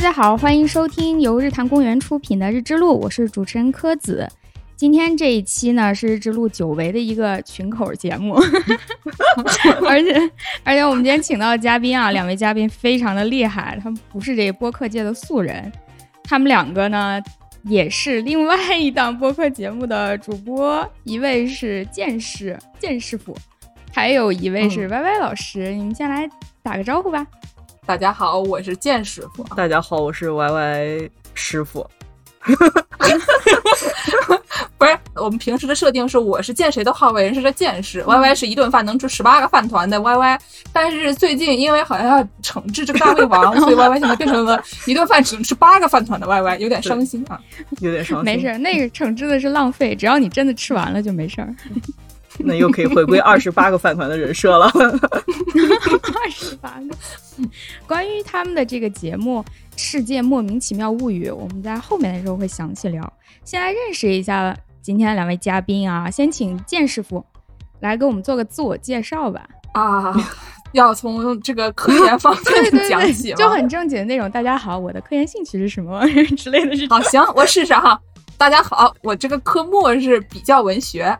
大家好，欢迎收听由日坛公园出品的《日之路》，我是主持人柯子。今天这一期呢是《日之路》久违的一个群口节目，而且而且我们今天请到的嘉宾啊，两位嘉宾非常的厉害，他们不是这个播客界的素人，他们两个呢也是另外一档播客节目的主播，一位是剑师剑师傅，还有一位是歪歪老师，你们先来打个招呼吧。大家好，我是剑师傅。大家好，我是 Y Y 师傅。不是，我们平时的设定是我是见谁都好为人师的剑士，Y Y 是一顿饭能吃十八个饭团的 Y Y。但是最近因为好像要惩治这个大胃王，所以 Y Y 现在变成了一顿饭只能吃八个饭团的 Y Y，有点伤心啊，有点伤心。没事，那个惩治的是浪费，只要你真的吃完了就没事儿。那又可以回归二十八个饭团的人设了。二十八个。关于他们的这个节目《世界莫名其妙物语》，我们在后面的时候会详细聊。先来认识一下今天的两位嘉宾啊，先请剑师傅来给我们做个自我介绍吧。啊，要从这个科研方面 讲起，就很正经的那种。大家好，我的科研兴趣是什么之类的。是好，行，我试试哈。大家好，我这个科目是比较文学。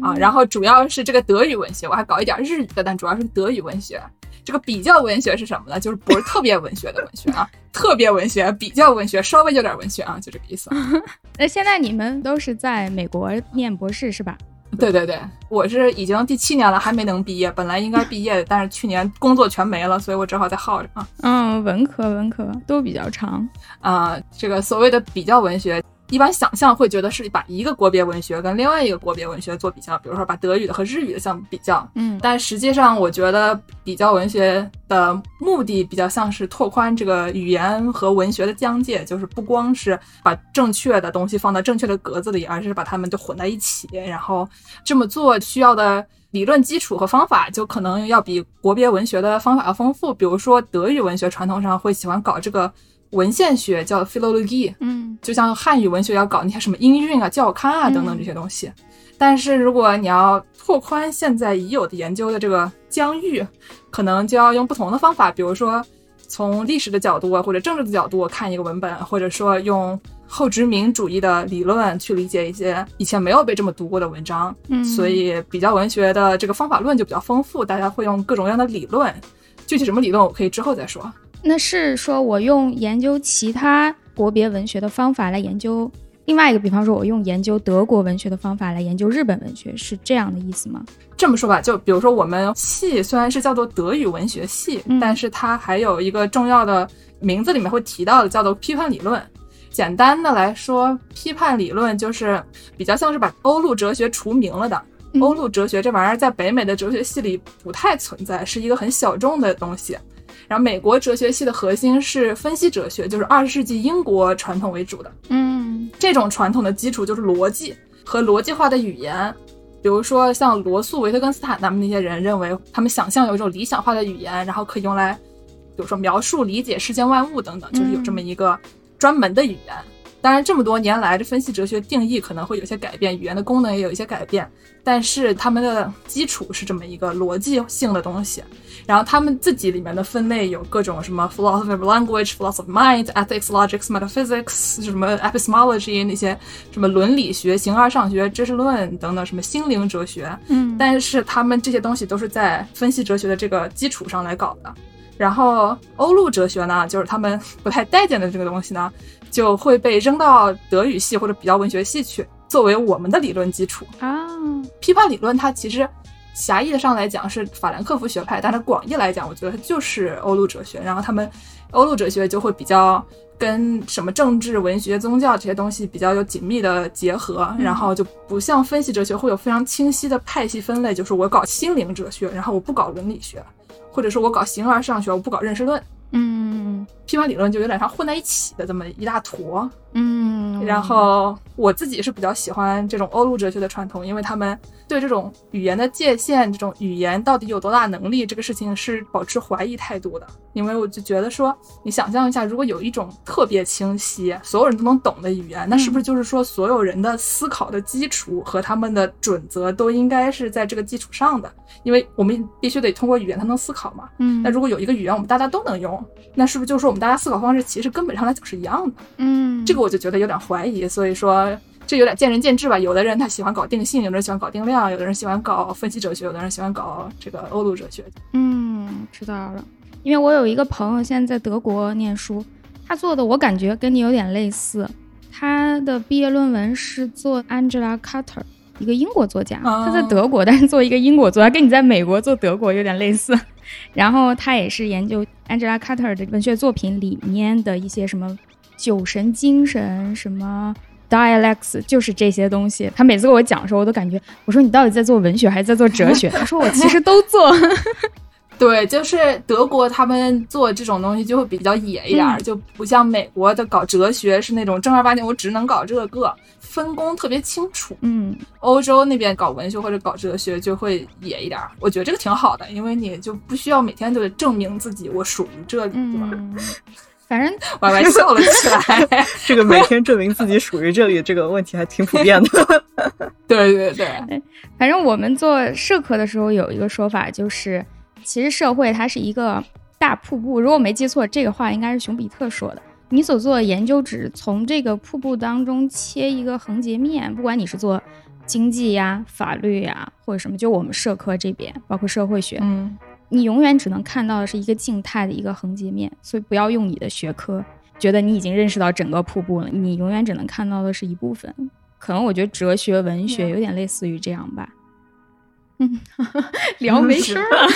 啊，然后主要是这个德语文学，我还搞一点日语的，但主要是德语文学。这个比较文学是什么呢？就是不是特别文学的文学啊，特别文学、比较文学、稍微有点文学啊，就这个意思。那现在你们都是在美国念博士是吧？对对对，我是已经第七年了，还没能毕业。本来应该毕业，但是去年工作全没了，所以我只好再耗着啊。嗯，文科文科都比较长啊。这个所谓的比较文学。一般想象会觉得是把一个国别文学跟另外一个国别文学做比较，比如说把德语的和日语的相比较。嗯，但实际上我觉得比较文学的目的比较像是拓宽这个语言和文学的疆界，就是不光是把正确的东西放到正确的格子里，而是把它们就混在一起。然后这么做需要的理论基础和方法就可能要比国别文学的方法要丰富。比如说德语文学传统上会喜欢搞这个。文献学叫 philology，嗯，就像汉语文学要搞那些什么音韵啊、教刊啊等等这些东西。但是如果你要拓宽现在已有的研究的这个疆域，可能就要用不同的方法，比如说从历史的角度啊，或者政治的角度看一个文本，或者说用后殖民主义的理论去理解一些以前没有被这么读过的文章。嗯，所以比较文学的这个方法论就比较丰富，大家会用各种各样的理论。具体什么理论，我可以之后再说。那是说，我用研究其他国别文学的方法来研究另外一个，比方说，我用研究德国文学的方法来研究日本文学，是这样的意思吗？这么说吧，就比如说我们系虽然是叫做德语文学系，但是它还有一个重要的名字里面会提到的，叫做批判理论。简单的来说，批判理论就是比较像是把欧陆哲学除名了的。欧陆哲学这玩意儿在北美的哲学系里不太存在，是一个很小众的东西。然后美国哲学系的核心是分析哲学，就是二十世纪英国传统为主的。嗯，这种传统的基础就是逻辑和逻辑化的语言。比如说像罗素、维特根斯坦他们那些人认为，他们想象有一种理想化的语言，然后可以用来，比如说描述、理解世间万物等等，就是有这么一个专门的语言。当然，这么多年来，这分析哲学定义可能会有些改变，语言的功能也有一些改变。但是他们的基础是这么一个逻辑性的东西，然后他们自己里面的分类有各种什么 philosophy of language、philosophy of mind、ethics、logics、metaphysics，什么 epistemology 那些什么伦理学、形而上学、知识论等等，什么心灵哲学。嗯，但是他们这些东西都是在分析哲学的这个基础上来搞的。然后欧陆哲学呢，就是他们不太待见的这个东西呢，就会被扔到德语系或者比较文学系去。作为我们的理论基础啊，批判理论它其实狭义的上来讲是法兰克福学派，但是广义来讲，我觉得它就是欧陆哲学。然后他们欧陆哲学就会比较跟什么政治、文学、宗教这些东西比较有紧密的结合，然后就不像分析哲学会有非常清晰的派系分类，就是我搞心灵哲学，然后我不搞伦理学，或者说我搞形而上学，我不搞认识论。嗯，批判理论就有点像混在一起的这么一大坨。嗯，然后我自己是比较喜欢这种欧陆哲学的传统，因为他们对这种语言的界限、这种语言到底有多大能力这个事情是保持怀疑态度的。因为我就觉得说，你想象一下，如果有一种特别清晰、所有人都能懂的语言，那是不是就是说所有人的思考的基础和他们的准则都应该是在这个基础上的？因为我们必须得通过语言才能思考嘛。嗯，那如果有一个语言我们大家都能用，那是不是就是说我们大家思考方式其实根本上来讲是一样的？嗯，这个我就觉得有点怀疑，所以说这有点见仁见智吧。有的人他喜欢搞定性，有的人喜欢搞定量，有的人喜欢搞分析哲学，有的人喜欢搞这个欧陆哲学。嗯，知道了。因为我有一个朋友现在在德国念书，他做的我感觉跟你有点类似。他的毕业论文是做 Angela Carter，一个英国作家，哦他在德国，但是做一个英国作家，跟你在美国做德国有点类似。然后他也是研究 Angela Carter 的文学作品里面的一些什么酒神精神，什么 dialects，就是这些东西。他每次跟我讲的时候，我都感觉，我说你到底在做文学还是在做哲学？他说我其实都做。对，就是德国他们做这种东西就会比较野一点儿，嗯就不像美国的搞哲学是那种正儿八经，我只能搞这个，分工特别清楚。嗯欧洲那边搞文学或者搞哲学就会野一点儿，我觉得这个挺好的，因为你就不需要每天都得证明自己我属于这里，对吧？嗯，反正 歪歪笑了起来。这个每天证明自己属于这里这个问题还挺普遍的。对对对，反正我们做社科的时候有一个说法，就是其实社会它是一个大瀑布。如果我没记错，这个话应该是熊彼特说的。你所做的研究只从这个瀑布当中切一个横截面，不管你是做经济呀、法律呀，或者什么，就我们社科这边，包括社会学，嗯，你永远只能看到的是一个静态的一个横截面，所以不要用你的学科觉得你已经认识到整个瀑布了，你永远只能看到的是一部分。可能我觉得哲学、文学有点类似于这样吧。嗯，聊没声儿。了。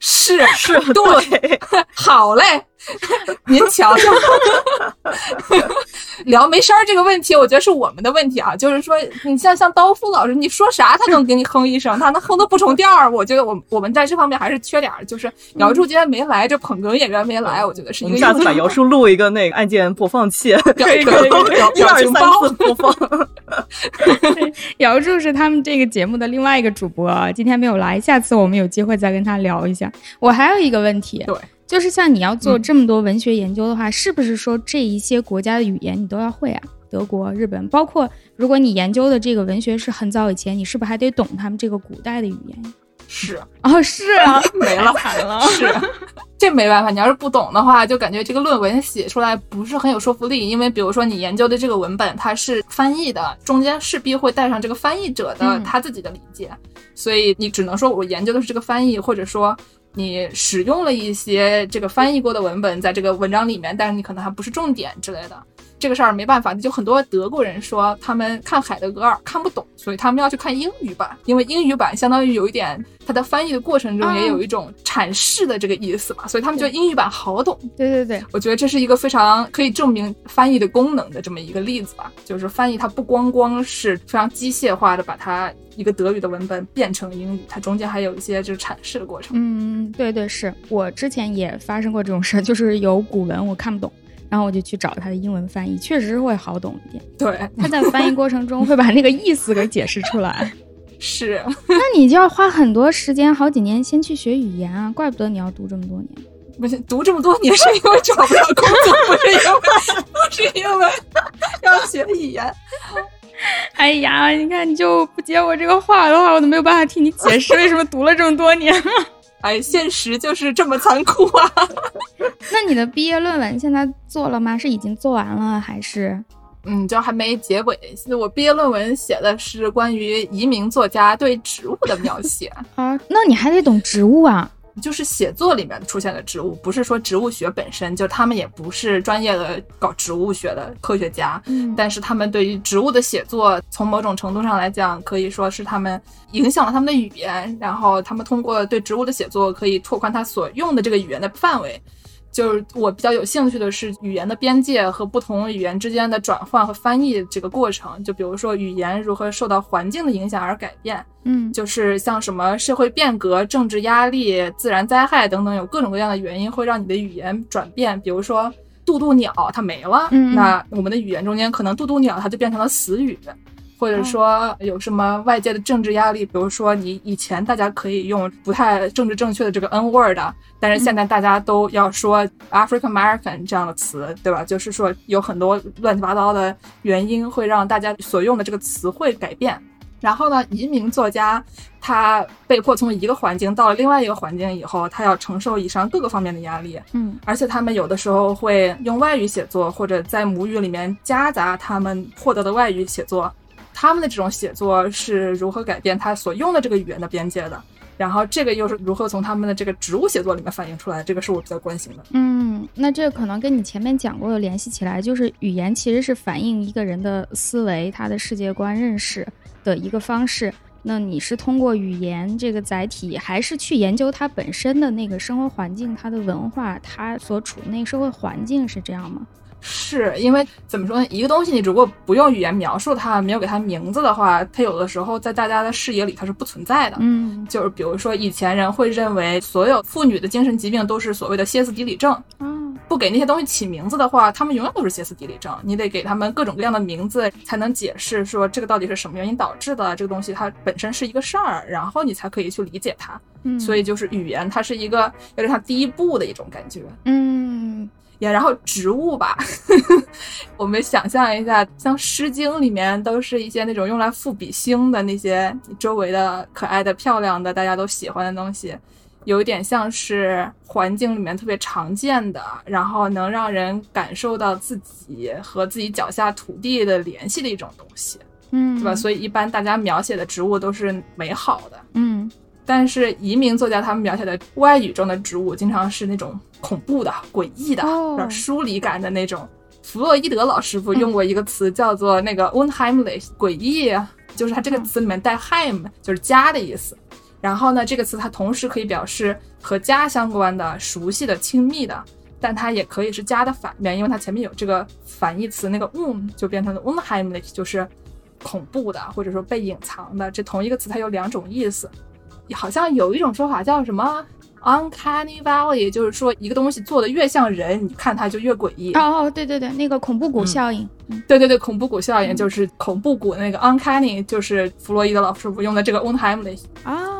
是 是，对，好嘞，您瞧瞧，聊没声儿这个问题，我觉得是我们的问题啊。就是说，你像像刀夫老师，你说啥他能给你哼一声，他能哼的不重调儿。我觉得我我们在这方面还是缺点儿。就是姚柱今天没来，这捧哏演员没来，我觉得是我一个下次把姚叔录一个那个按键播放器，表可以可以一二三表情包四播放。姚柱是他们这个节目的另外一个主播，啊今天没有来，下次我们有机会再跟他聊一下。我还有一个问题，对，就是像你要做嗯这么多文学研究的话，是不是说这一些国家的语言你都要会啊？德国、日本，包括如果你研究的这个文学是很早以前，你是不是还得懂他们这个古代的语言？是哦，是啊，没了。惨了。是，这没办法。你要是不懂的话，就感觉这个论文写出来不是很有说服力。因为比如说你研究的这个文本，它是翻译的，中间势必会带上这个翻译者的嗯他自己的理解，所以你只能说我研究的是这个翻译，或者说。你使用了一些这个翻译过的文本在这个文章里面，但是你可能还不是重点之类的，这个事儿没办法。就很多德国人说他们看海德格尔看不懂，所以他们要去看英语版，因为英语版相当于有一点它在翻译的过程中也有一种阐释的这个意思嘛，所以他们觉得英语版好懂。对对对，我觉得这是一个非常可以证明翻译的功能的这么一个例子吧，就是翻译它不光光是非常机械化的把它一个德语的文本变成英语，它中间还有一些就是阐释的过程。嗯，对对，是我之前也发生过这种事儿，就是有古文我看不懂，然后我就去找他的英文翻译，确实是会好懂一点。对，他在翻译过程中会把那个意思给解释出来。是，那你就要花很多时间，好几年先去学语言啊，怪不得你要读这么多年。不是读这么多年是因为找不到工作，不是因为不是因为要学语言。哎呀，你看你就不接我这个话的话，我都没有办法替你解释为什么读了这么多年。哎，现实就是这么残酷啊！那你的毕业论文现在做了吗？是已经做完了还是？嗯，就还没结尾。我毕业论文写的是关于移民作家对植物的描写，啊，那你还得懂植物啊。就是写作里面出现的植物，不是说植物学本身，就他们也不是专业的搞植物学的科学家，嗯但是他们对于植物的写作，从某种程度上来讲，可以说是他们影响了他们的语言，然后他们通过对植物的写作，可以拓宽他所用的这个语言的范围。就是我比较有兴趣的是语言的边界和不同语言之间的转换和翻译这个过程。就比如说语言如何受到环境的影响而改变，嗯就是像什么社会变革、政治压力、自然灾害等等，有各种各样的原因会让你的语言转变。比如说渡渡鸟它没了，嗯那我们的语言中间可能渡渡鸟它就变成了死语。或者说有什么外界的政治压力，比如说你以前大家可以用不太政治正确的这个 N word，但是现在大家都要说 African American 这样的词，对吧？就是说有很多乱七八糟的原因会让大家所用的这个词汇改变。然后呢，移民作家他被迫从一个环境到了另外一个环境以后，他要承受以上各个方面的压力，嗯而且他们有的时候会用外语写作，或者在母语里面夹杂他们获得的外语写作。他们的这种写作是如何改变他所用的这个语言的边界的？然后这个又是如何从他们的这个植物写作里面反映出来？这个是我比较关心的。嗯，那这可能跟你前面讲过的联系起来，就是语言其实是反映一个人的思维、他的世界观认识的一个方式。那你是通过语言这个载体，还是去研究它本身的那个生活环境、它的文化、它所处的那个社会环境是这样吗？是因为怎么说呢？一个东西你如果不用语言描述它，没有给它名字的话，它有的时候在大家的视野里它是不存在的。嗯就是比如说，以前人会认为所有妇女的精神疾病都是所谓的歇斯底里症，嗯不给那些东西起名字的话，他们永远都是歇斯底里症。你得给他们各种各样的名字，才能解释说这个到底是什么原因导致的。这个东西它本身是一个事儿，然后你才可以去理解它。嗯，所以就是语言，它是一个有点像第一步的一种感觉。嗯也然后植物吧，我们想象一下，像《诗经》里面都是一些那种用来赋比兴的那些周围的可爱的、漂亮的，大家都喜欢的东西，有一点像是环境里面特别常见的，然后能让人感受到自己和自己脚下土地的联系的一种东西，嗯，对吧？所以一般大家描写的植物都是美好的，嗯但是移民作家他们描写的外语中的植物，经常是那种恐怖的、诡异的、哦有点疏离感的那种。弗洛伊德老师傅用过一个词叫做那个 unheimlich，诡异，就是它这个词里面带 heim，就是家的意思。然后呢，这个词它同时可以表示和家相关的、熟悉的、亲密的，但它也可以是家的反面，因为它前面有这个反义词，那个 un 就变成了 unheimlich，就是恐怖的或者说被隐藏的。这同一个词它有两种意思。好像有一种说法叫什么 uncanny valley，就是说一个东西做的越像人，你看它就越诡异。哦哦，对对对，那个恐怖谷效应，嗯对对对，恐怖谷效应就是恐怖谷那个 uncanny，就是弗洛伊德老师傅用的这个 unheimlich。啊，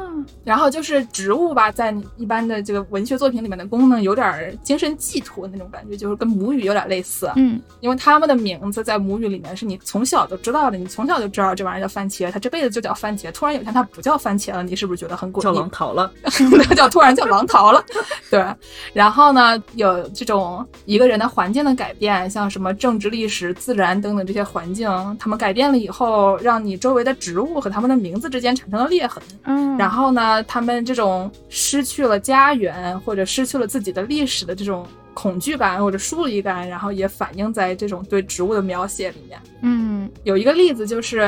然后就是植物吧，在你一般的这个文学作品里面的功能有点儿精神寄托那种感觉，就是跟母语有点类似。嗯因为它们的名字在母语里面是你从小就知道的，你从小就知道这玩意儿叫番茄，它这辈子就叫番茄。突然有一天它不叫番茄了，你是不是觉得很诡异？叫狼桃了。它叫突然叫狼桃了，对。然后呢，有这种一个人的环境的改变，像什么政治、历史、自然等等这些环境，他们改变了以后，让你周围的植物和它们的名字之间产生了裂痕。嗯，然后呢，他们这种失去了家园或者失去了自己的历史的这种恐惧感或者疏离感，然后也反映在这种对植物的描写里面。嗯有一个例子就是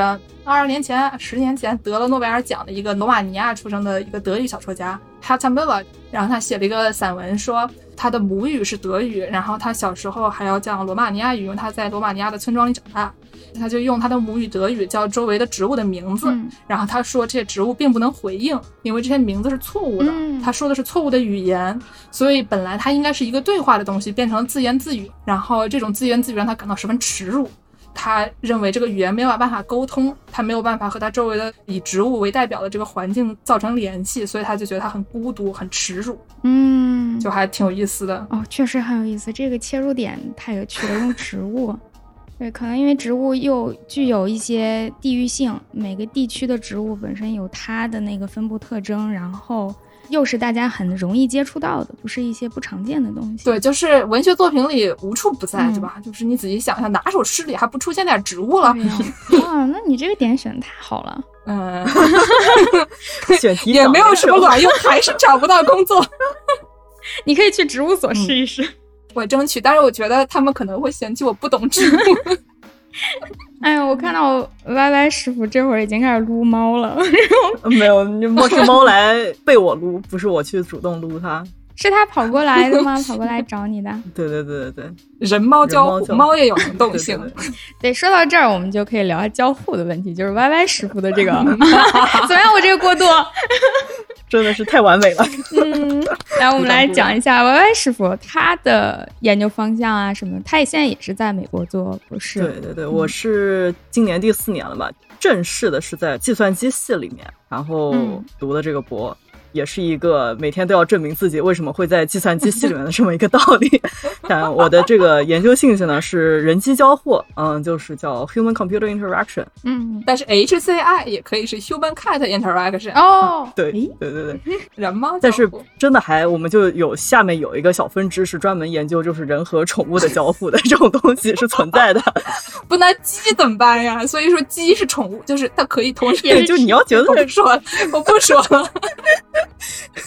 二十年前、十年前得了诺贝尔奖的一个罗马尼亚出生的一个德语小说家 h a t a m i l l a 然后他写了一个散文，说他的母语是德语，然后他小时候还要讲罗马尼亚语，因为他在罗马尼亚的村庄里长大，他就用他的母语德语叫周围的植物的名字，嗯。然后他说这些植物并不能回应，因为这些名字是错误的，嗯。他说的是错误的语言，所以本来它应该是一个对话的东西，变成了自言自语，然后这种自言自语让他感到十分耻辱。他认为这个语言没有办法沟通，他没有办法和他周围的以植物为代表的这个环境造成联系，所以他就觉得他很孤独、很耻辱，嗯，就还挺有意思的。哦，确实很有意思，这个切入点太有趣了，用植物。对，可能因为植物又具有一些地域性，每个地区的植物本身有它的那个分布特征，然后又是大家很容易接触到的，不是一些不常见的东西。对，就是文学作品里无处不在，嗯对吧？就是你仔细想想，哪首诗里还不出现点植物了？对呀，哇，那你这个点选的太好了。嗯，选题也没有什么卵用，还是找不到工作。你可以去植物所试一试。我争取，但是我觉得他们可能会嫌弃我不懂植物。哎呀，我看到 Y Y 师傅这会儿已经开始撸猫了，没有，莫是猫来被我撸，不是我去主动撸它。是他跑过来的吗？跑过来找你的？对对对对对，人猫交互，猫猫也有能动对性。对对对，说到这儿，我们就可以聊下交互的问题，就是 Y Y 师傅的这个 怎么样？我这个过渡，真的是太完美了。嗯，来我们来讲一下 Y Y 师傅他的研究方向啊什么，他也现在也是在美国做博士。对对对，我是今年第四年了吧，正式的是在计算机系里面，然后读的这个博。也是一个每天都要证明自己为什么会在计算机系里面的这么一个道理。但我的这个研究兴趣呢是人机交互，嗯，就是叫 human computer interaction。嗯，但是 HCI 也可以是 human cat interaction。哦，对对对对，人吗？但是真的还我们就有下面有一个小分支是专门研究就是人和宠物的交互的这种东西是存在的。不那鸡怎么办呀？所以说鸡是宠物，就是它可以同时。就你要觉得我不说，我不说了。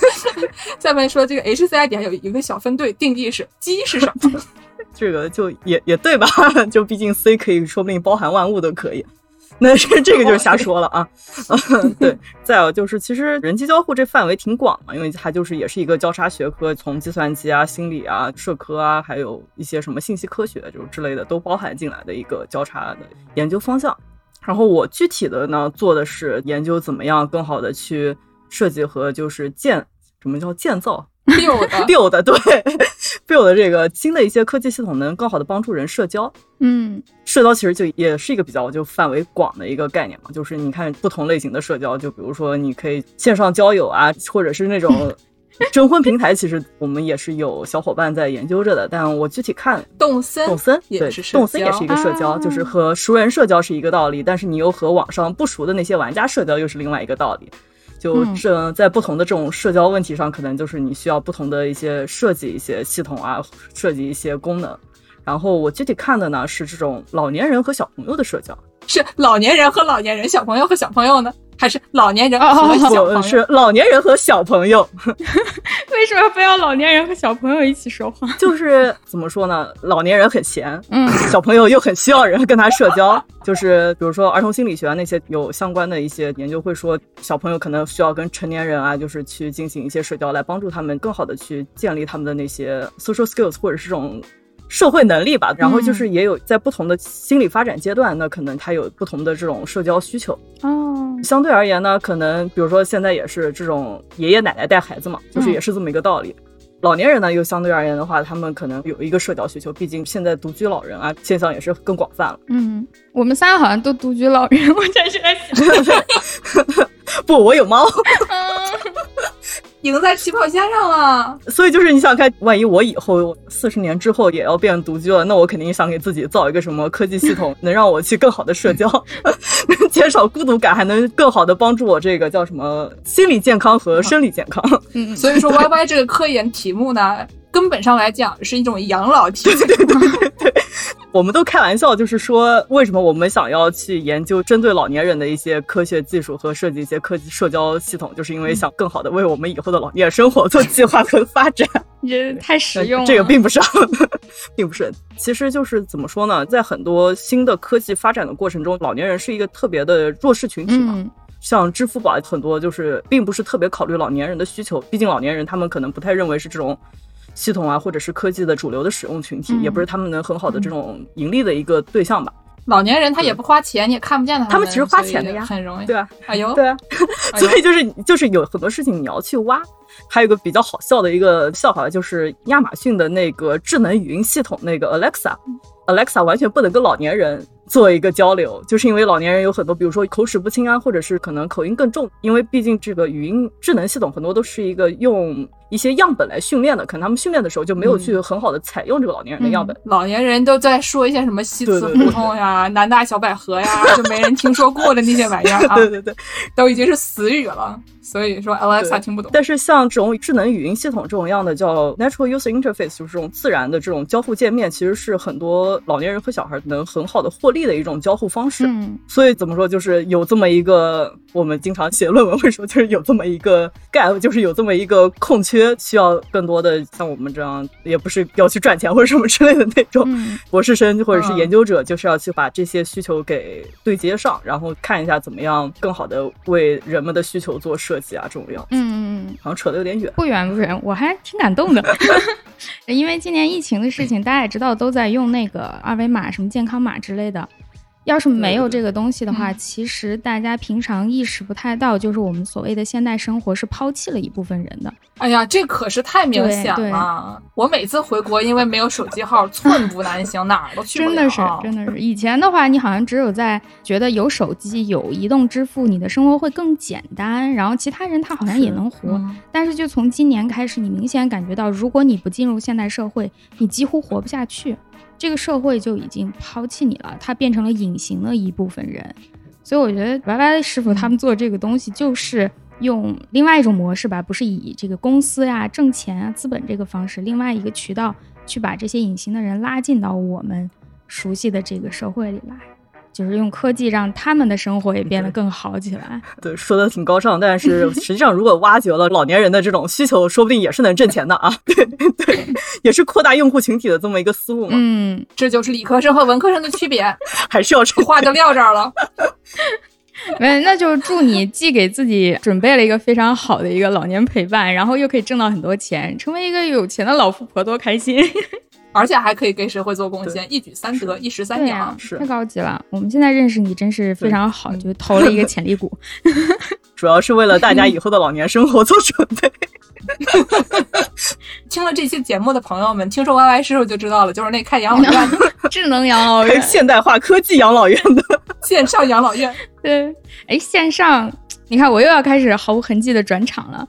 下面说这个 HCI 底下有一个小分队，定义是鸡是什么？这个就也也对吧？就毕竟 C 可以说不定包含万物都可以，那这这个就是瞎说了啊。对，再有就是，其实人机交互这范围挺广嘛，因为它就是也是一个交叉学科，从计算机啊、心理啊、社科啊，还有一些什么信息科学就之类的都包含进来的一个交叉的研究方向。然后我具体的呢做的是研究怎么样更好的去。设计和就是建，什么叫建造？build，build，对，build 这个新的一些科技系统能更好的帮助人社交。嗯，社交其实就也是一个比较就范围广的一个概念嘛，就是你看不同类型的社交，就比如说你可以线上交友啊，或者是那种 征婚平台，其实我们也是有小伙伴在研究着的。但我具体看，动森，动森也是动森也是一个社交，就是和熟人社交是一个道理，但是你又和网上不熟的那些玩家社交又是另外一个道理。就这在不同的这种社交问题上，可能就是你需要不同的一些设计一些系统啊，设计一些功能。然后我具体看的呢是这种老年人和小朋友的社交，是老年人和老年人，小朋友和小朋友呢，还是老年人和小朋友？是老年人和小朋友。为什么非要老年人和小朋友一起说话？就是怎么说呢？老年人很闲，嗯，小朋友又很需要人跟他社交。就是比如说儿童心理学那些有相关的一些研究会说，小朋友可能需要跟成年人啊，就是去进行一些社交，来帮助他们更好的去建立他们的那些 social skills 或者是这种社会能力吧。然后就是也有在不同的心理发展阶段，那可能他有不同的这种社交需求。哦，相对而言呢，可能比如说现在也是这种爷爷奶奶带孩子嘛，就是也是这么一个道理。老年人呢，又相对而言的话，他们可能有一个社交需求，毕竟现在独居老人啊，现象也是更广泛了。嗯，我们仨好像都独居老人，我真是 在想，不，我有猫。赢在起跑线上了，所以就是你想看，万一我以后四十年之后也要变独居了，那我肯定想给自己造一个什么科技系统，能让我去更好的社交，能减少孤独感，还能更好的帮助我这个叫什么心理健康和生理健康。嗯，所以说 Y Y 这个科研题目呢，根本上来讲是一种养老题。对 对对对对。我们都开玩笑，就是说，为什么我们想要去研究针对老年人的一些科学技术和设计一些科技社交系统，就是因为想更好的为我们以后的老年生活做计划和发展。这太实用了。这个并不是，并不是。其实就是怎么说呢，在很多新的科技发展的过程中，老年人是一个特别的弱势群体嘛。像支付宝很多就是并不是特别考虑老年人的需求，毕竟老年人他们可能不太认为是这种。系统啊，或者是科技的主流的使用群体，也不是他们能很好的这种盈利的一个对象吧。老年人他也不花钱，你也看不见他们。他们其实花钱的呀，很容易。对啊，哎呦，对啊，所以就是就是有很多事情你要去挖。还有一个比较好笑的一个笑话，就是亚马逊的那个智能语音系统那个 Alexa，Alexa 完全不能跟老年人做一个交流，就是因为老年人有很多，比如说口齿不清啊，或者是可能口音更重，因为毕竟这个语音智能系统很多都是一个用。一些样本来训练的，可能他们训练的时候就没有去很好的采用这个老年人的样本。老年人都在说一些什么西祠胡同呀、南大小百合呀，就没人听说过的那些玩意儿啊。对对对，都已经是死语了。所以说 Alexa 听不懂。但是像这种智能语音系统这种样的叫 Natural User Interface，就是这种自然的这种交互界面，其实是很多老年人和小孩能很好的获利的一种交互方式。嗯。所以怎么说，就是有这么一个，我们经常写论文会说，就是有这么一个 gap，就是有这么一个空缺。需要更多的像我们这样，也不是要去赚钱或者什么之类的那种博士生或者是研究者，就是要去把这些需求给对接上，然后看一下怎么样更好的为人们的需求做设计啊，这种样子。嗯嗯嗯，好像扯得有点远。不远不远，我还挺感动的，因为今年疫情的事情，大家也知道都在用那个二维码、什么健康码之类的。要是没有这个东西的话，嗯其实大家平常意识不太到，就是我们所谓的现代生活是抛弃了一部分人的。哎呀，这可是太明显了！我每次回国，因为没有手机号，寸步难行，哪儿都去不了。真的是，真的是。以前的话，你好像只有在觉得有手机、有移动支付，你的生活会更简单，然后其他人他好像也能活。嗯但是就从今年开始，你明显感觉到，如果你不进入现代社会，你几乎活不下去。这个社会就已经抛弃你了，他变成了隐形的一部分人。所以我觉得 Y Y 师傅他们做这个东西，就是用另外一种模式吧，不是以这个公司呀、挣钱啊、资本这个方式，另外一个渠道去把这些隐形的人拉进到我们熟悉的这个社会里来，就是用科技让他们的生活也变得更好起来。对，说的挺高尚，但是 实际上如果挖掘了老年人的这种需求，说不定也是能挣钱的啊。对对，也是扩大用户群体的这么一个思路嘛，嗯，这就是理科生和文科生的区别。还是要挣话就撂这儿了。没，那就祝你既给自己准备了一个非常好的一个老年陪伴，然后又可以挣到很多钱，成为一个有钱的老富婆，多开心！而且还可以给社会做贡献，一举三得，一石三鸟。太高级了。我们现在认识你真是非常好，就投了一个潜力股。主要是为了大家以后的老年生活做准备。听了这期节目的朋友们，听说 Y Y 师傅就知道了，就是那开养老院的智能养老院，现代化科技养老院的，线上养老院。对，哎，线上，你看我又要开始毫无痕迹的转场了。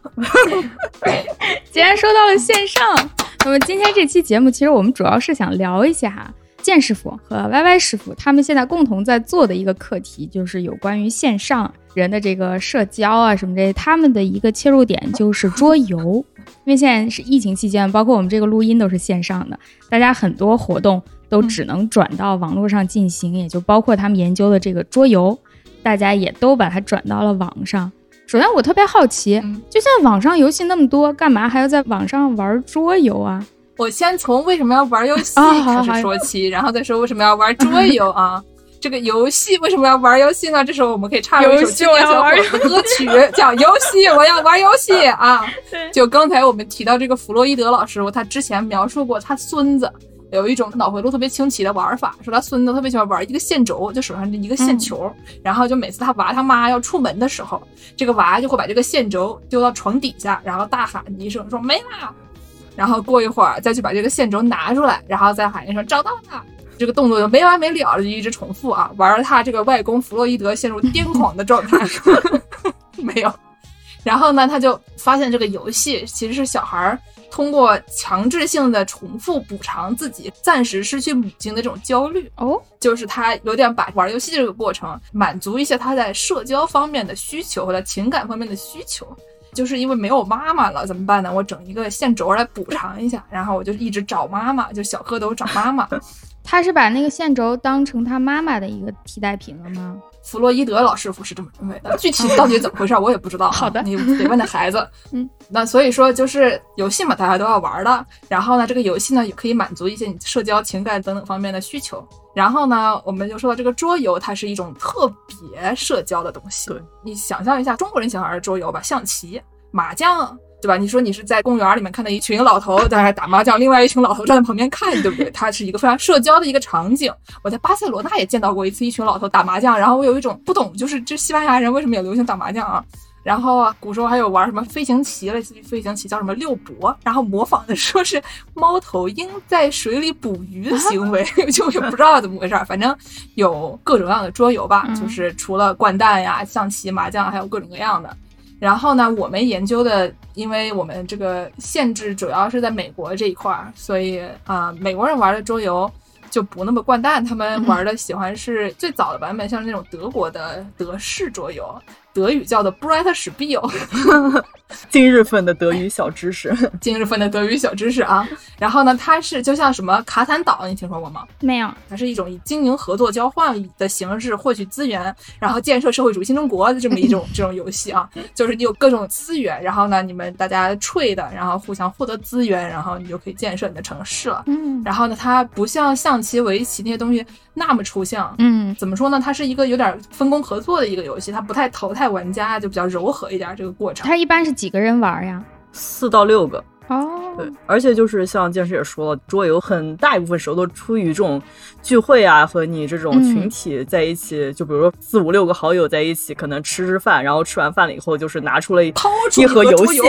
既然说到了线上，那么今天这期节目，其实我们主要是想聊一下建师傅和 Y Y 师傅他们现在共同在做的一个课题，就是有关于线上人的这个社交啊什么这些，他们的一个切入点就是桌游。因为现在是疫情期间，包括我们这个录音都是线上的，大家很多活动都只能转到网络上进行，也就包括他们研究的这个桌游。大家也都把它转到了网上。首先，我特别好奇，嗯就现在网上游戏那么多，干嘛还要在网上玩桌游啊？我先从为什么要玩游戏开始说起，然后再说为什么要玩桌游啊。这个游戏为什么要玩游戏呢？这时候我们可以插入一首游戏青年小伙子的歌曲，叫《游戏我要玩游戏 》啊。就刚才我们提到这个弗洛伊德老师，他之前描述过他孙子有一种脑回路特别清奇的玩法，说他孙子特别喜欢玩一个线轴，就手上这一个线球，然后就每次他娃他妈要出门的时候，这个娃就会把这个线轴丢到床底下，然后大喊一声说没啦，然后过一会儿再去把这个线轴拿出来，然后再喊一声找到了。这个动作就没完没了的就一直重复啊，玩儿他这个外公弗洛伊德陷入癫狂的状态，没有。然后呢，他就发现这个游戏其实是小孩儿通过强制性的重复补偿自己暂时失去母亲的这种焦虑，哦，就是他有点把玩游戏这个过程满足一些他在社交方面的需求和在情感方面的需求。就是因为没有妈妈了，怎么办呢？我整一个线轴来补偿一下，然后我就一直找妈妈，就小蝌蚪找妈妈。他是把那个线轴当成他妈妈的一个替代品了吗？弗洛伊德老师傅是这么认为的，具体到底怎么回事我也不知道 啊。好的你得问他孩子。嗯，那所以说就是游戏嘛，大家都要玩的。然后呢，这个游戏呢也可以满足一些你社交、情感等等方面的需求。然后呢，我们就说到这个桌游，它是一种特别社交的东西。对，你想象一下，中国人喜欢玩的桌游吧，象棋、麻将。对吧？你说你是在公园里面看到一群老头在那打麻将，另外一群老头站在旁边看，对不对？它是一个非常社交的一个场景。我在巴塞罗那也见到过一次，一群老头打麻将，然后我有一种不懂，就是这西班牙人为什么也流行打麻将啊？然后啊，古时候还有玩什么飞行棋，类似于飞行棋叫什么六博，然后模仿的说是猫头鹰在水里捕鱼的行为，就也不知道怎么回事儿，反正有各种各样的桌游吧，嗯就是除了掼蛋呀、象棋、麻将，还有各种各样的。然后呢，我们研究的，因为我们这个限制主要是在美国这一块儿，所以啊、呃美国人玩的桌游就不那么掼蛋，他们玩的喜欢是最早的版本，像是那种德国的德式桌游，德语叫做 Bright Spiel，今日份的德语小知识，今日份的德语小知识啊。然后呢，它是就像什么卡坦岛，你听说过吗？没有，它是一种以经营合作交换的形式获取资源，然后建设社会主义新中国的这么一种 这种游戏啊，就是你有各种资源，然后呢，你们大家 trade，然后互相获得资源，然后你就可以建设你的城市了。嗯然后呢，它不像象棋、围棋那些东西那么抽象。嗯怎么说呢？它是一个有点分工合作的一个游戏，它不太淘汰玩家，就比较柔和一点这个过程。它一般是几个人玩呀？四到六个，哦，对，而且就是像剑师也说了，桌游很大一部分时候都出于这种聚会啊，和你这种群体在一起，就比如说四五六个好友在一起，可能吃吃饭，然后吃完饭了以后，就是拿出了一一盒游戏，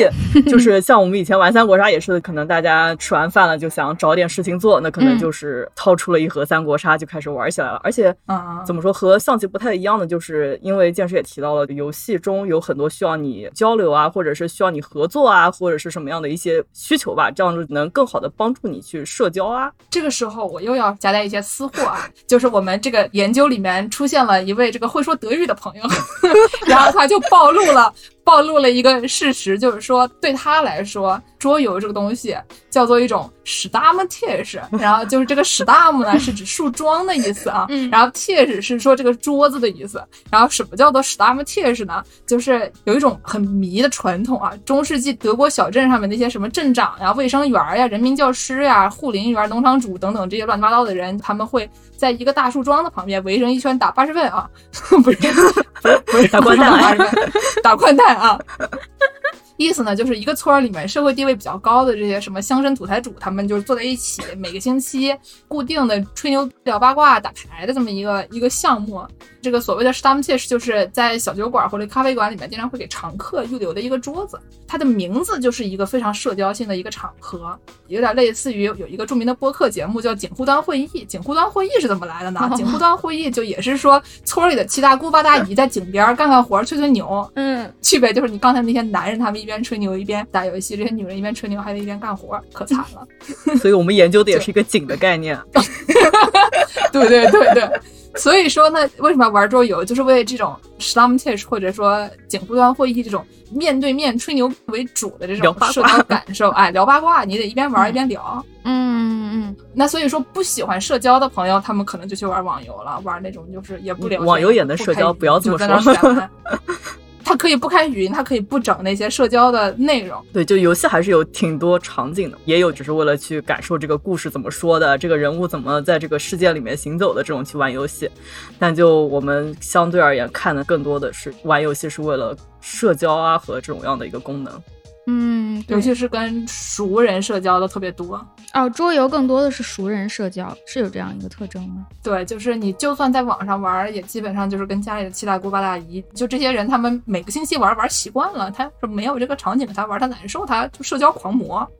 就 是像我们以前玩三国杀也是，可能大家吃完饭了就想找点事情做，那可能就是掏出了一盒三国杀就开始玩起来了。而且，怎么说和象棋不太一样的，就是因为剑师也提到了，游戏中有很多需要你交流啊，或者是需要你合作啊，或者是什么样的一些需求吧，这样子能更好的帮助你去社交啊。这个时候我又要夹带一些私私货啊，就是我们这个研究里面出现了一位这个会说德语的朋友，然后他就暴露了。暴露了一个事实，就是说对他来说，桌游这个东西叫做一种 Stammtisch，然后就是这个 Stamm 呢是指树桩的意思。啊，然后 Tisch 是说这个桌子的意思，然后什么叫做 Stammtisch 呢？就是有一种很迷的传统啊，中世纪德国小镇上面那些什么镇长呀、卫生员呀、人民教师呀、护林员、农场主等等这些乱七八糟的人，他们会在一个大树桩的旁边围成一圈打八十分啊，不是 不是打掼蛋，打掼蛋。啊，意思呢，就是一个村儿里面社会地位比较高的这些什么乡绅土财主，他们就是坐在一起，每个星期固定的吹牛聊八卦、打牌的这么一个一个项目。这个所谓的 Stammtisch 就是在小酒馆或者咖啡馆里面经常会给常客预留的一个桌子，它的名字就是一个非常社交性的一个场合，有点类似于有一个著名的播客节目叫警护端会议。警护端会议是怎么来的呢？警护端会议就也是说村里的七大姑八大姨在井边干干活、吹吹牛，嗯，区别就是你刚才那些男人他们一边吹牛一边打游戏，这些女人一边吹牛还得一边干活，可惨了。所以我们研究的也是一个井的概念。对对对对。所以说呢，为什么要玩桌游？就是为这种 Stammtisch 或者说景湖端会议这种面对面吹牛为主的这种社交感受。哎，聊八卦，你得一边玩一边聊。嗯嗯。那所以说，不喜欢社交的朋友，他们可能就去玩网游了，玩那种就是也不聊。网游也能社交，不要这么说。它可以不开语音，它可以不整那些社交的内容。对，就游戏还是有挺多场景的，也有只是为了去感受这个故事怎么说的，这个人物怎么在这个世界里面行走的这种去玩游戏。但就我们相对而言看的更多的是玩游戏是为了社交啊和这种样的一个功能。嗯，尤其是跟熟人社交的特别多哦。桌游更多的是熟人社交，是有这样一个特征吗？对，就是你就算在网上玩，也基本上就是跟家里的七大姑八大姨，就这些人，他们每个星期玩玩习惯了，他是没有这个场景，他玩他难受，他就社交狂魔。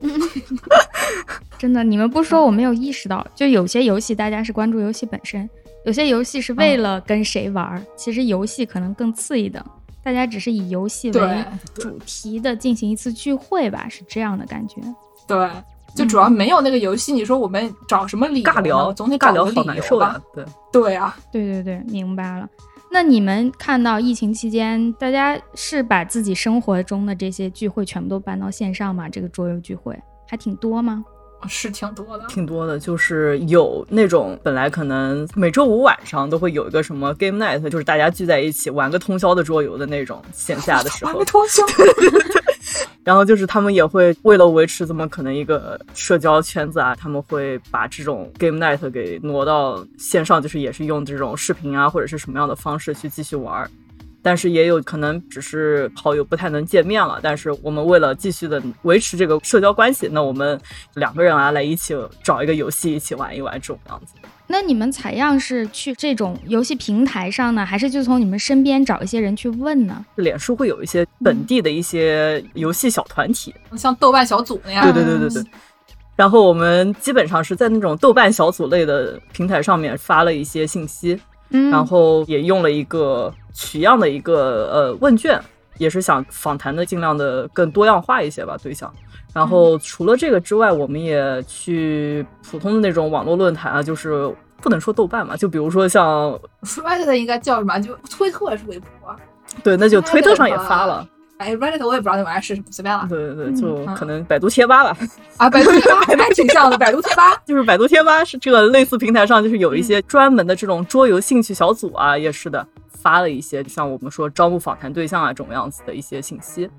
真的，你们不说我没有意识到，就有些游戏大家是关注游戏本身，有些游戏是为了跟谁玩，其实游戏可能更次一等。大家只是以游戏为主题的进行一次聚会吧，是这样的感觉。对，就主要没有那个游戏，你说我们找什么理由？尬聊，总得尬聊好难受吧？对，对啊，对对对，明白了。那你们看到疫情期间，大家是把自己生活中的这些聚会全部都搬到线上吗？这个桌游聚会还挺多吗？是挺多的，挺多的，就是有那种本来可能每周五晚上都会有一个什么 game night，就是大家聚在一起玩个通宵的桌游的那种线下的时候，玩个通宵。然后就是他们也会为了维持这么可能一个社交圈子啊，他们会把这种 game night 给挪到线上，就是也是用这种视频啊或者是什么样的方式去继续玩。但是也有可能只是好友不太能见面了，但是我们为了继续的维持这个社交关系，那我们两个人啊来一起找一个游戏一起玩一玩这种样子。那你们采样是去这种游戏平台上呢，还是就从你们身边找一些人去问呢？脸书会有一些本地的一些游戏小团体，像豆瓣小组那样。对对对对对。然后我们基本上是在那种豆瓣小组类的平台上面发了一些信息。然后也用了一个取样的一个呃问卷，也是想访谈的尽量的更多样化一些吧对象。然后除了这个之外，我们也去普通的那种网络论坛啊，就是不能说豆瓣嘛，就比如说像 Reddit 应该叫什么？就推特还是微博？对，那就推特上也发了。哎，Reddit 我也不知道那玩意儿是什么，随便了。对对对，就可能百度贴吧吧。啊，百度贴吧 还挺像的。百度贴吧就是百度贴吧是这个类似平台上，就是有一些专门的这种桌游兴趣小组啊，也是的，发了一些像我们说招募访谈对象啊这种样子的一些信息。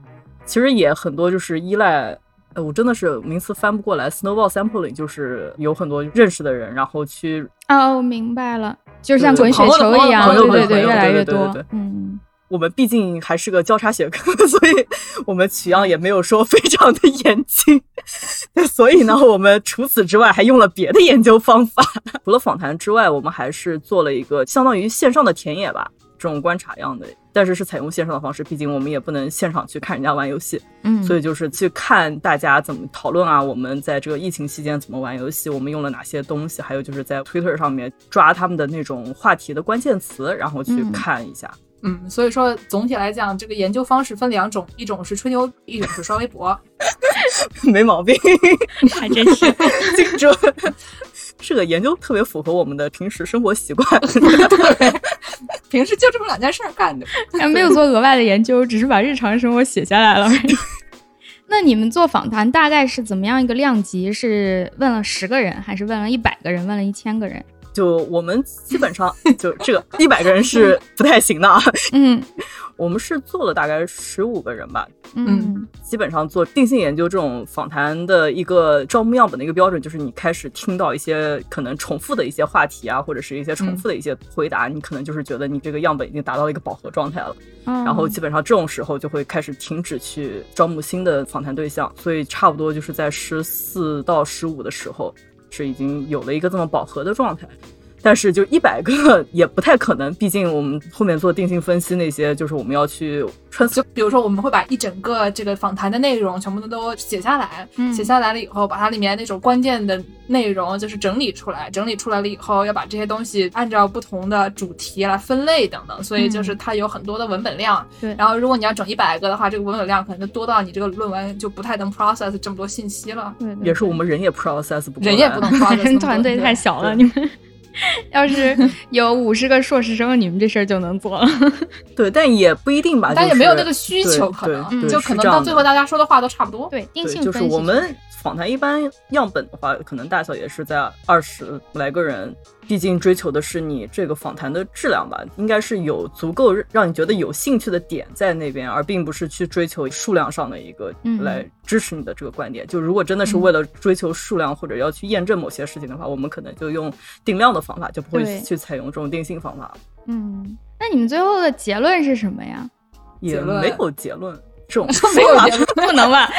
其实也很多就是依赖，呃，我真的是名词翻不过来。Snowball sampling 就是有很多认识的人，然后去哦，明白了，就像滚雪球一样，对对对，越来越多。嗯。我们毕竟还是个交叉学科，所以我们取样也没有说非常的严谨。所以呢，我们除此之外还用了别的研究方法。除了访谈之外，我们还是做了一个相当于线上的田野吧，这种观察样的，但是是采用线上的方式。毕竟我们也不能现场去看人家玩游戏，嗯，所以就是去看大家怎么讨论啊。我们在这个疫情期间怎么玩游戏，我们用了哪些东西，还有就是在 Twitter 上面抓他们的那种话题的关键词，然后去看一下。嗯，所以说总体来讲，这个研究方式分两种，一种是吹牛，一种是刷微博。没毛病，还真是精准。这个研究特别符合我们的平时生活习惯。平时就这么两件事儿干的，没有做额外的研究，只是把日常生活写下来了。那你们做访谈大概是怎么样一个量级？是问了十个人，还是问了一百个人？问了一千个人？就我们基本上 就这个一百个人是不太行的啊。嗯，我们是做了大概十五个人吧。嗯，基本上做定性研究这种访谈的一个招募样本的一个标准，就是你开始听到一些可能重复的一些话题啊，或者是一些重复的一些回答，你可能就是觉得你这个样本已经达到了一个饱和状态了。嗯然后基本上这种时候就会开始停止去招募新的访谈对象，所以差不多就是在十四到十五的时候。是已经有了一个这么饱和的状态，但是就一百个 也不太可能，毕竟我们后面做定性分析那些，就是我们要去穿。就比如说，我们会把一整个这个访谈的内容全部都都写下来，写下来了以后，把它里面那种关键的内容就是整理出来，整理出来了以后，要把这些东西按照不同的主题来分类等等，所以就是它有很多的文本量。对，然后如果你要整一百个的话，这个文本量可能就多到你这个论文就不太能 process 这么多信息了。对，也是我们人也 process 不，人也不能 process，人团队太小了，你们。要是有五十个硕士生，你们这事儿就能做了。对，但也不一定吧，但也没有那个需求，可能就可能到最后大家说的话都差不多。对，定性就是我们。访谈一般样本的话，可能大小也是在二十来个人，毕竟追求的是你这个访谈的质量吧，应该是有足够让你觉得有兴趣的点在那边，而并不是去追求数量上的一个来支持你的这个观点。就如果真的是为了追求数量或者要去验证某些事情的话，我们可能就用定量的方法，就不会去采用这种定性方法。嗯，那你们最后的结论是什么呀？也没有结论。这种 没有结论，不能吧？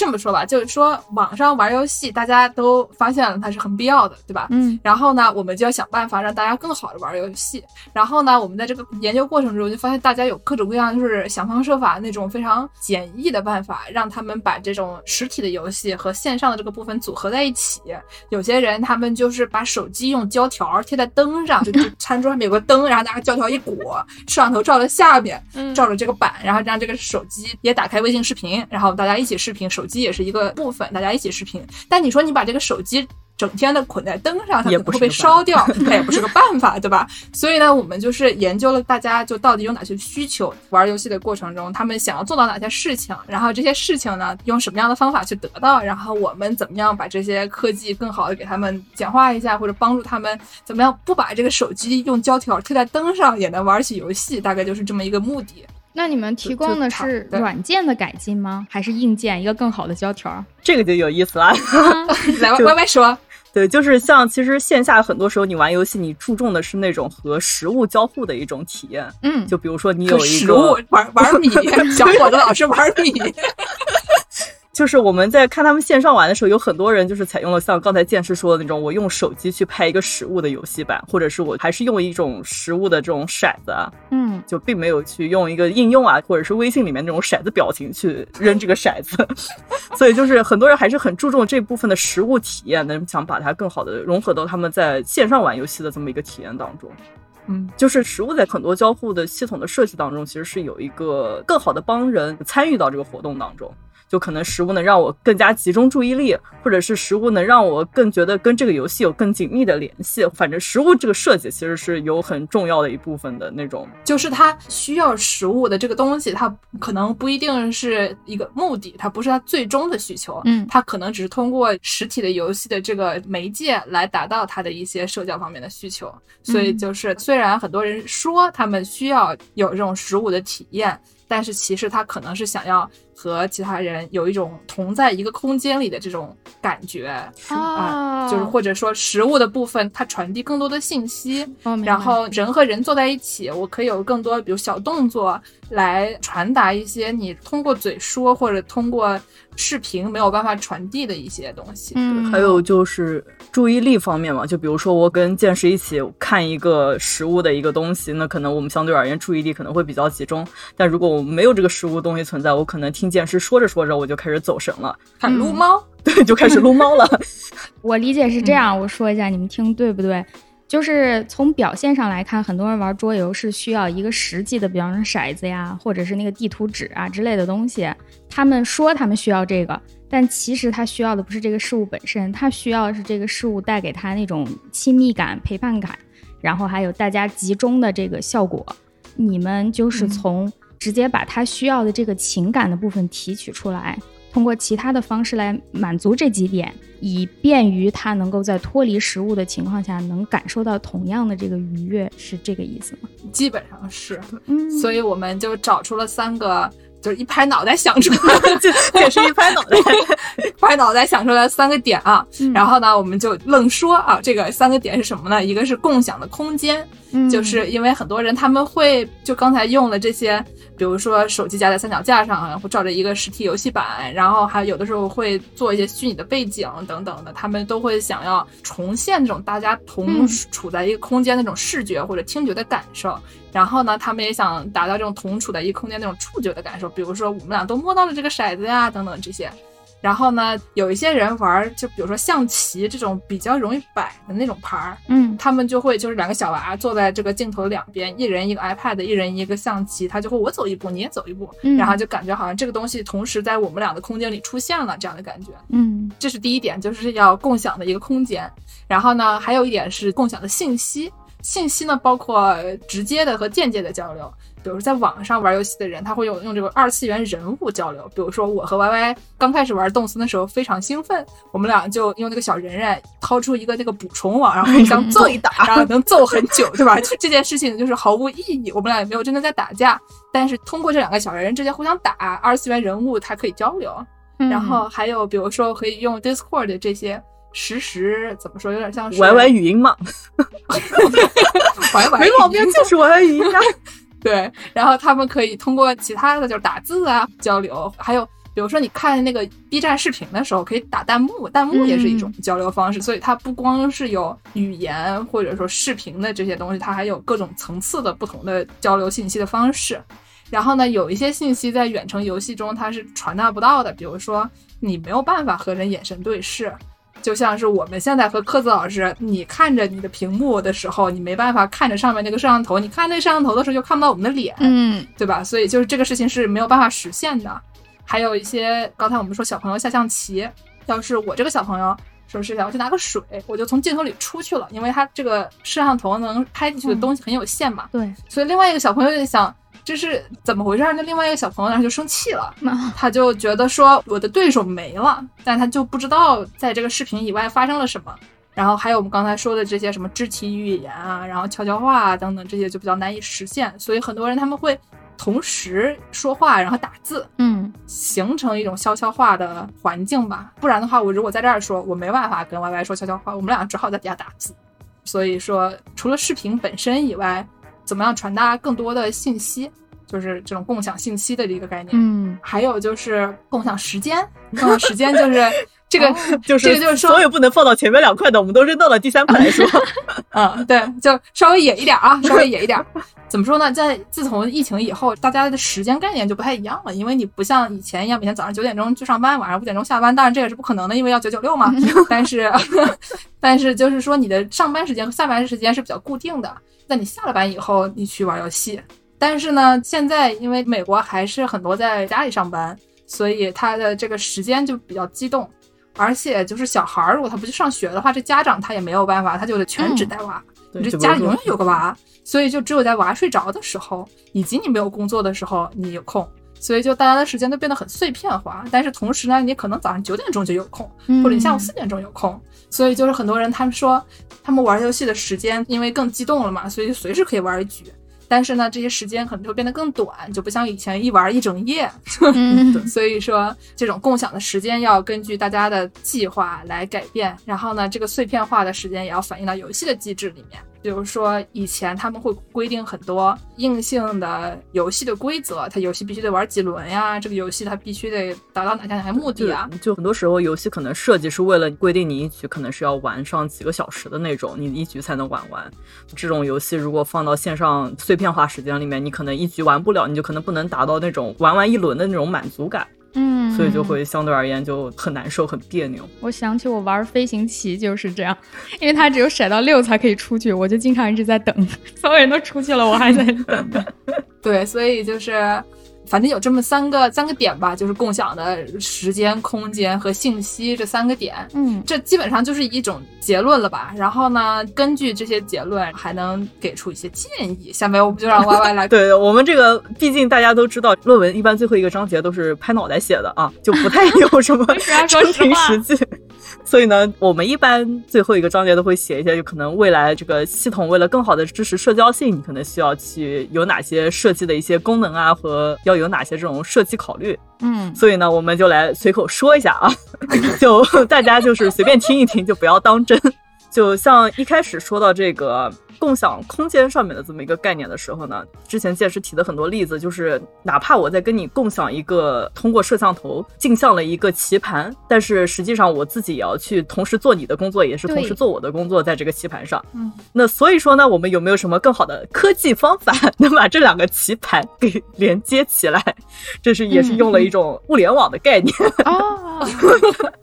这么说吧，就是说网上玩游戏，大家都发现了它是很必要的，对吧？嗯。然后呢，我们就要想办法让大家更好的玩游戏。然后呢，我们在这个研究过程中就发现，大家有各种各样，就是想方设法那种非常简易的办法，让他们把这种实体的游戏和线上的这个部分组合在一起。有些人他们就是把手机用胶条贴在灯上，就 餐桌上面有个灯，然后拿个胶条一裹，摄像头照在下面，照着这个板，然后让这个手机也打开微信视频，然后大家一起视频，手机也是一个部分，大家一起视频。但你说你把这个手机整天的捆在灯上，它可能会被烧掉，它也不是个办法，对吧？所以呢，我们就是研究了大家就到底有哪些需求，玩游戏的过程中他们想要做到哪些事情，然后这些事情呢用什么样的方法去得到，然后我们怎么样把这些科技更好的给他们简化一下，或者帮助他们怎么样不把这个手机用胶条贴在灯上也能玩起游戏，大概就是这么一个目的。那你们提供的是软件的改进吗？还是硬件一个更好的胶条？这个就有意思了。来歪歪说，对，就是像其实线下很多时候你玩游戏，你注重的是那种和实物交互的一种体验。嗯，就比如说你有一个玩玩米，小伙子老是玩米。就是我们在看他们线上玩的时候，有很多人就是采用了像刚才剑师说的那种，我用手机去拍一个实物的游戏版，或者是我还是用一种实物的这种骰子啊，嗯，就并没有去用一个应用啊，或者是微信里面那种骰子表情去扔这个骰子，所以就是很多人还是很注重这部分的实物体验的，想把它更好的融合到他们在线上玩游戏的这么一个体验当中。嗯，就是实物在很多交互的系统的设计当中，其实是有一个更好的帮人参与到这个活动当中。就可能食物能让我更加集中注意力，或者是食物能让我更觉得跟这个游戏有更紧密的联系。反正食物这个设计其实是有很重要的一部分的那种，就是它需要食物的这个东西，它可能不一定是一个目的，它不是它最终的需求，嗯，它可能只是通过实体的游戏的这个媒介来达到它的一些社交方面的需求。所以就是虽然很多人说他们需要有这种食物的体验。但是其实他可能是想要和其他人有一种同在一个空间里的这种感觉啊、啊就是或者说食物的部分，它传递更多的信息。哦然后人和人坐在一起，我可以有更多，比如小动作来传达一些你通过嘴说或者通过视频没有办法传递的一些东西。嗯，还有就是注意力方面嘛，就比如说我跟剑师一起看一个食物的一个东西，那可能我们相对而言注意力可能会比较集中。但如果我们没有这个食物东西存在，我可能听剑师说着说着我就开始走神了，喊撸猫，对，就开始撸猫了。我理解是这样，我说一下，你们听对不对？就是从表现上来看，很多人玩桌游是需要一个实际的，比方说骰子呀，或者是那个地图纸啊之类的东西。他们说他们需要这个，但其实他需要的不是这个事物本身，他需要的是这个事物带给他那种亲密感、陪伴感，然后还有大家集中的这个效果。你们就是从直接把他需要的这个情感的部分提取出来，通过其他的方式来满足这几点，以便于他能够在脱离食物的情况下，能感受到同样的这个愉悦，是这个意思吗？基本上是。嗯所以我们就找出了三个，就是一拍脑袋想出来，也 是一拍脑袋，拍脑袋想出来三个点啊。嗯然后呢，我们就愣说啊，这个三个点是什么呢？一个是共享的空间，嗯就是因为很多人他们会就刚才用了这些，比如说手机夹在三脚架上然后照着一个实体游戏板，然后还有的时候会做一些虚拟的背景等等的，他们都会想要重现这种大家同嗯处在一个空间那种视觉或者听觉的感受。然后呢，他们也想达到这种同处的一个空间那种触觉的感受，比如说我们俩都摸到了这个骰子呀，等等这些。然后呢，有一些人玩儿，就比如说象棋这种比较容易摆的那种牌儿，嗯他们就会就是两个小娃坐在这个镜头两边，一人一个 iPad，一人一个象棋，他就会我走一步，你也走一步，嗯然后就感觉好像这个东西同时在我们俩的空间里出现了这样的感觉。嗯这是第一点，就是要共享的一个空间。然后呢，还有一点是共享的信息。信息呢，包括直接的和间接的交流。比如在网上玩游戏的人，他会用用这个二次元人物交流。比如说我和 Y Y 刚开始玩动森的时候非常兴奋，我们俩就用那个小人人掏出一个那个捕虫网，然后互相揍一打，然后能揍很久，对吧？就这件事情就是毫无意义，我们俩也没有真的在打架。但是通过这两个小人人之间互相打，二次元人物它可以交流。嗯然后还有比如说可以用 Discord 这些实时怎么说，有点像是 YY 语音嘛，没毛病，就是 YY 语音呀。对，然后他们可以通过其他的就是打字啊交流，还有比如说你看那个 B 站视频的时候，可以打弹幕，弹幕也是一种交流方式，所以它不光是有语言或者说视频的这些东西，它还有各种层次的不同的交流信息的方式。然后呢，有一些信息在远程游戏中它是传达不到的，比如说你没有办法和人眼神对视。就像是我们现在和科子老师，你看着你的屏幕的时候，你没办法看着上面那个摄像头，你看那摄像头的时候就看不到我们的脸，嗯对吧？所以就是这个事情是没有办法实现的。还有一些刚才我们说小朋友下象棋，要是我这个小朋友说是想要去拿个水，我就从镜头里出去了，因为他这个摄像头能拍进去的东西很有限嘛。对，所以另外一个小朋友就想，这是怎么回事儿？那另外一个小朋友呢就生气了，那 他就觉得说我的对手没了，但他就不知道在这个视频以外发生了什么。然后还有我们刚才说的这些什么肢体语言啊，然后悄悄话啊等等，这些就比较难以实现。所以很多人他们会同时说话，然后打字，嗯形成一种悄悄话的环境吧。不然的话，我如果在这儿说，我没办法跟 Y Y 说悄悄话，我们俩只好在底下打字。所以说，除了视频本身以外，怎么样传达更多的信息，就是这种共享信息的一个概念。嗯还有就是共享时间，共享时间就是 这个，就是这个就是说所有不能放到前面两块的，我们都扔到了第三块来说。嗯，对，就稍微野一点啊，稍微野一点。怎么说呢？在自从疫情以后，大家的时间概念就不太一样了，因为你不像以前一样，每天早上九点钟去上班，晚上五点钟下班，当然这也是不可能的，因为要九九六嘛。但是，但是就是说你的上班时间和下班时间是比较固定的，那你下了班以后，你去玩游戏。但是呢，现在因为美国还是很多在家里上班，所以他的这个时间就比较激动。而且就是小孩儿，如果他不去上学的话，这家长他也没有办法，他就得全职带娃。对你这家里永远有个娃，所以就只有在娃睡着的时候，以及你没有工作的时候，你有空。所以就大家的时间都变得很碎片化，但是同时呢，你可能早上九点钟就有空，嗯或者你下午四点钟有空。所以就是很多人他们说，他们玩游戏的时间因为更激动了嘛，所以随时可以玩一局。但是呢，这些时间可能就变得更短，就不像以前一玩一整夜。嗯，所以说，这种共享的时间要根据大家的计划来改变。然后呢，这个碎片化的时间也要反映到游戏的机制里面。比如说，以前他们会规定很多硬性的游戏的规则，它游戏必须得玩几轮呀，这个游戏它必须得达到哪些哪些目的啊。就很多时候游戏可能设计是为了规定你一局可能是要玩上几个小时的那种，你一局才能玩完。这种游戏如果放到线上碎片化时间里面，你可能一局玩不了，你就可能不能达到那种玩完一轮的那种满足感。嗯，所以就会相对而言就很难受，很别扭。我想起我玩飞行棋就是这样，因为它只有甩到六才可以出去，我就经常一直在等，所有人都出去了，我还在等。对，所以就是。反正有这么三个三个点吧，就是共享的时间、空间和信息这三个点。嗯，这基本上就是一种结论了吧。然后呢，根据这些结论，还能给出一些建议。下面我们就让 Y Y 来。对我们这个，毕竟大家都知道，论文一般最后一个章节都是拍脑袋写的啊，就不太有什么真凭实据。所以呢，我们一般最后一个章节都会写一些，就可能未来这个系统为了更好的支持社交性，你可能需要去有哪些设计的一些功能啊，和要有哪些这种设计考虑。嗯，所以呢，我们就来随口说一下啊，就大家就是随便听一听，就不要当真。就像一开始说到这个共享空间上面的这么一个概念的时候呢，之前剑师提的很多例子，就是哪怕我在跟你共享一个通过摄像头镜像了一个棋盘，但是实际上我自己也要去同时做你的工作，也是同时做我的工作，在这个棋盘上。嗯，那所以说呢，我们有没有什么更好的科技方法能把这两个棋盘给连接起来？这是也是用了一种物联网的概念哦，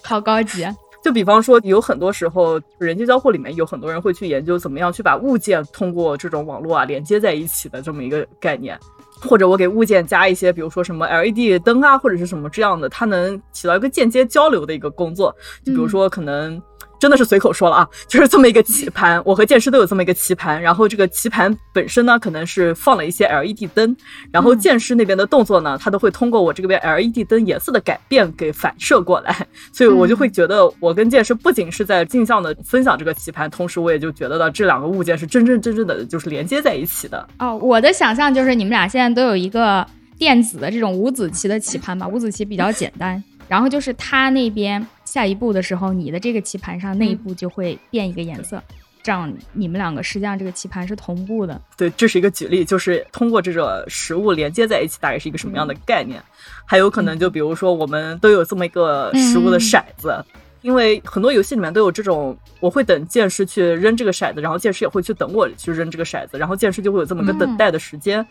好高级。就比方说，有很多时候，人机交互里面有很多人会去研究怎么样去把物件通过这种网络啊连接在一起的这么一个概念，或者我给物件加一些，比如说什么 LED 灯啊，或者是什么这样的，它能起到一个间接交流的一个工作。就比如说可能。真的是随口说了啊，就是这么一个棋盘，我和剑师都有这么一个棋盘，然后这个棋盘本身呢，可能是放了一些 LED 灯，然后剑师那边的动作呢，他都会通过我这边 LED 灯颜色的改变给反射过来，所以我就会觉得我跟剑师不仅是在镜像的分享这个棋盘，同时我也就觉得到这两个物件是真真正正的就是连接在一起的。哦，我的想象就是你们俩现在都有一个电子的这种五子棋的棋盘吧，五子棋比较简单。然后就是他那边下一步的时候，你的这个棋盘上那一步就会变一个颜色，这样你们两个实际上这个棋盘是同步的。对，这是一个举例，就是通过这个食物连接在一起，大概是一个什么样的概念？还有可能就比如说，我们都有这么一个食物的骰子，因为很多游戏里面都有这种，我会等剑士去扔这个骰子，然后剑士也会去等我去扔这个骰子，然后剑士就会有这么个等待的时间。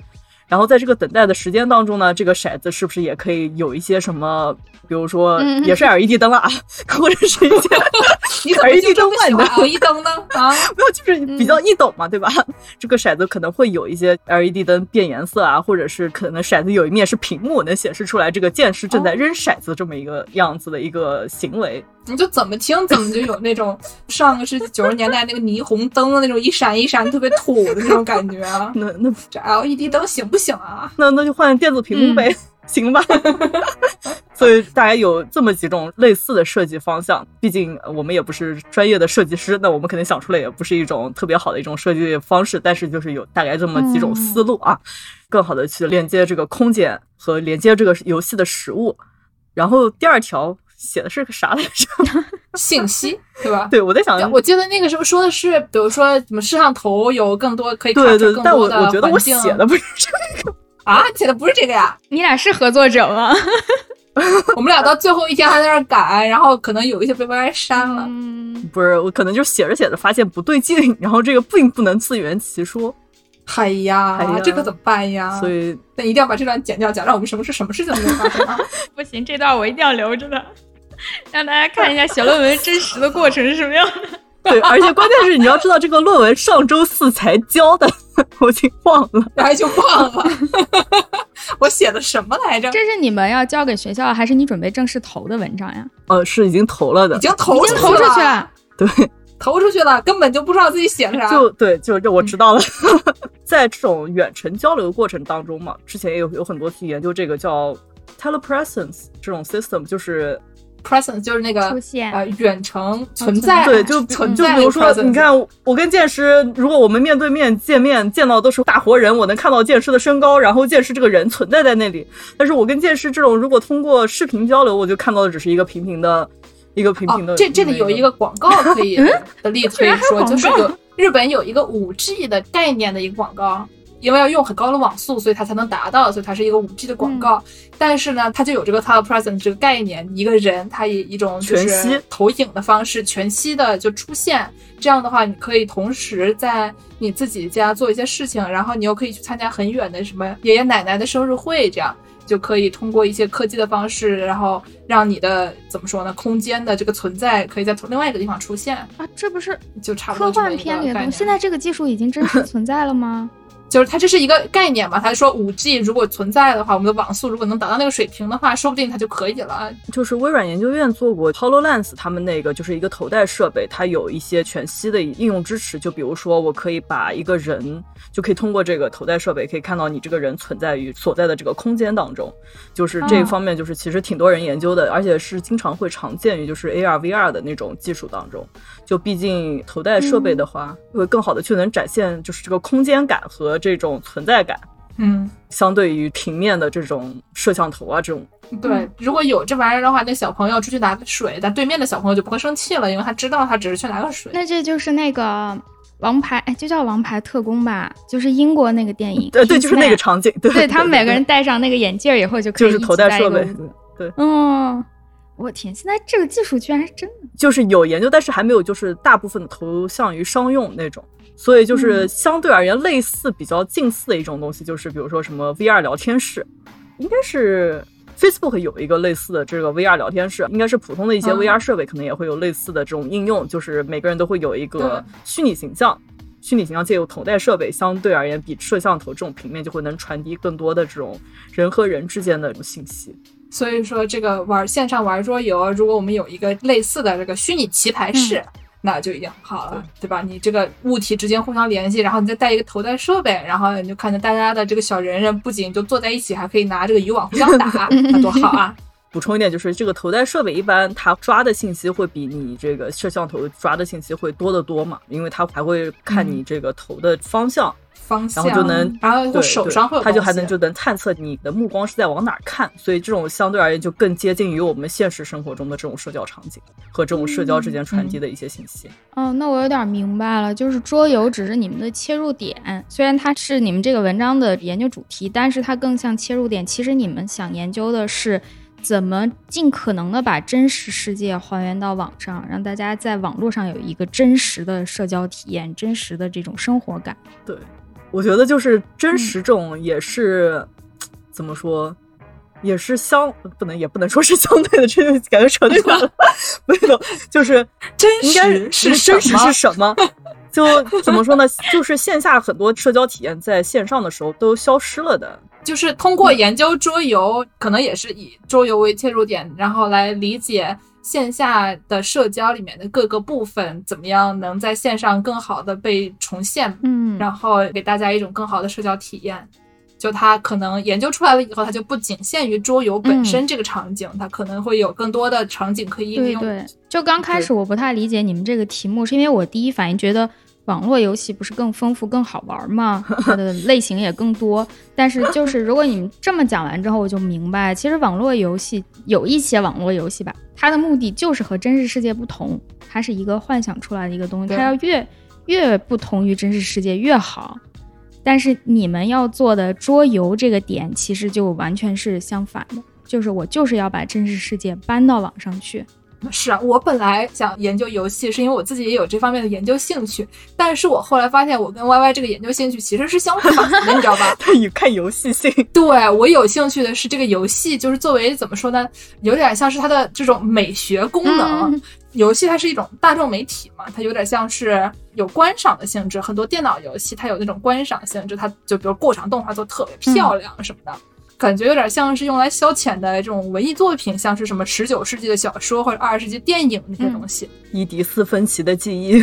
然后在这个等待的时间当中呢，这个骰子是不是也可以有一些什么？比如说，也是 LED 灯了啊，或者是一些 LED 灯外的 LED 灯呢？啊，没有，就是比较易懂嘛，对吧？这个骰子可能会有一些 LED 灯变颜色啊，或者是可能骰子有一面是屏幕，能显示出来这个剑士正在扔骰子这么一个样子的一个行为。你就怎么听怎么就有那种上个世纪九十年代那个霓虹灯的那种一闪一闪特别土的那种感觉啊。那那这 LED 灯行不行啊？那那就换电子屏幕呗。行吧，所以大家有这么几种类似的设计方向。毕竟我们也不是专业的设计师，那我们肯定想出来也不是一种特别好的一种设计方式。但是就是有大概这么几种思路啊，更好的去连接这个空间和连接这个游戏的实物。然后第二条写的是个啥来着？信息对吧？对，我在想，我记得那个时候说的是，比如说什么摄像头有更多可以看更多的但我我觉得我写的不是这个。啊，写的不是这个呀！你俩是合作者吗？我们俩到最后一天还在那改，然后可能有一些被 Y 删了。嗯，不是，我可能就写着写着发现不对劲，然后这个并不能自圆其说。哎呀，这可怎么办呀？所以，那一定要把这段剪掉，讲让我们什么事什么事情都没有发生。不行，这段我一定要留着的，让大家看一下写论文真实的过程是什么样的。对，而且关键是你要知道，这个论文上周四才交的，我已经忘了，然后就忘了，我写的什么来着？这是你们要交给学校，还是你准备正式投的文章呀？呃，是已经投了的，已经投已经投出去了，对，投出去了，根本就不知道自己写的啥。就对，就就我知道了。在这种远程交流过程当中嘛，之前也有有很多去研究这个叫 telepresence 这种 system，就是。Presence 就是那个出现呃远程存在，对，就就存就比如说，你看我跟剑师，如果我们面对面见面，见到都是大活人，我能看到剑师的身高，然后剑师这个人存在在那里。但是我跟剑师这种，如果通过视频交流，我就看到的只是一个平平的，一个平平的。哦、这这里有一个广告可以的例子可以 说，就是有日本有一个五 G 的概念的一个广告。因为要用很高的网速，所以它才能达到，所以它是一个五 G 的广告。嗯、但是呢，它就有这个 telepresence 这个概念，一个人他以一种全息投影的方式全息的就出现。这样的话，你可以同时在你自己家做一些事情，然后你又可以去参加很远的什么爷爷奶奶的生日会，这样就可以通过一些科技的方式，然后让你的怎么说呢，空间的这个存在可以在另外一个地方出现啊。这不是就差不多科幻片里的东西？现在这个技术已经真实存在了吗？就是它这是一个概念嘛，他说五 G 如果存在的话，我们的网速如果能达到那个水平的话，说不定它就可以了。就是微软研究院做过 Hololens，他们那个就是一个头戴设备，它有一些全息的应用支持。就比如说，我可以把一个人，就可以通过这个头戴设备，可以看到你这个人存在于所在的这个空间当中。就是这一方面，就是其实挺多人研究的，而且是经常会常见于就是 AR、VR 的那种技术当中。就毕竟头戴设备的话，会更好的去能展现就是这个空间感和这种存在感。嗯，相对于平面的这种摄像头啊，这种对，如果有这玩意儿的话，那小朋友出去拿个水，但对面的小朋友就不会生气了，因为他知道他只是去拿个水。那这就是那个王牌，哎，就叫王牌特工吧，就是英国那个电影。对对，就是那个场景。对，对他们每个人戴上那个眼镜以后就可以就是头戴设备。对，嗯。我天！现在这个技术居然是真的，就是有研究，但是还没有就是大部分的投向于商用那种，所以就是相对而言类似、比较近似的一种东西，就是比如说什么 VR 聊天室，应该是 Facebook 有一个类似的这个 VR 聊天室，应该是普通的一些 VR 设备可能也会有类似的这种应用，就是每个人都会有一个虚拟形象，虚拟形象借由头戴设备，相对而言比摄像头这种平面就会能传递更多的这种人和人之间的这种信息。所以说，这个玩线上玩桌游，如果我们有一个类似的这个虚拟棋牌室，嗯、那就已经很好了，对吧？你这个物体之间互相联系，然后你再带一个头戴设备，然后你就看见大家的这个小人人不仅就坐在一起，还可以拿这个渔网互相打，那多好啊！补充一点，就是这个头戴设备一般它抓的信息会比你这个摄像头抓的信息会多得多嘛，因为它还会看你这个头的方向。嗯方向，然后就能，然后手上会有，它就还能就能探测你的目光是在往哪儿看，所以这种相对而言就更接近于我们现实生活中的这种社交场景和这种社交之间传递的一些信息。嗯、哦，那我有点明白了，就是桌游只是你们的切入点，虽然它是你们这个文章的研究主题，但是它更像切入点。其实你们想研究的是。怎么尽可能的把真实世界还原到网上，让大家在网络上有一个真实的社交体验，真实的这种生活感？对，我觉得就是真实这种也是、嗯、怎么说，也是相不能也不能说是相对的，这就感觉扯远了。没有，就是真实是真实是什么？就怎么说呢？就是线下很多社交体验在线上的时候都消失了的。就是通过研究桌游，可能也是以桌游为切入点，然后来理解线下的社交里面的各个部分怎么样能在线上更好的被重现，嗯，然后给大家一种更好的社交体验。就它可能研究出来了以后，它就不仅限于桌游本身这个场景，嗯、它可能会有更多的场景可以应用。对对，就刚开始我不太理解你们这个题目，是因为我第一反应觉得。网络游戏不是更丰富、更好玩吗？它的 类型也更多。但是，就是如果你们这么讲完之后，我就明白，其实网络游戏有一些网络游戏吧，它的目的就是和真实世界不同，它是一个幻想出来的一个东西，它要越越不同于真实世界越好。但是你们要做的桌游这个点，其实就完全是相反的，就是我就是要把真实世界搬到网上去。是啊，我本来想研究游戏，是因为我自己也有这方面的研究兴趣。但是我后来发现，我跟 Y Y 这个研究兴趣其实是相反的，你知道吧？他有看游戏性。对我有兴趣的是这个游戏，就是作为怎么说呢，有点像是它的这种美学功能。嗯、游戏它是一种大众媒体嘛，它有点像是有观赏的性质。很多电脑游戏它有那种观赏性质，它就比如过场动画做特别漂亮什么的。嗯感觉有点像是用来消遣的这种文艺作品，像是什么十九世纪的小说或者二十世纪电影那些东西。伊迪丝芬奇的记忆，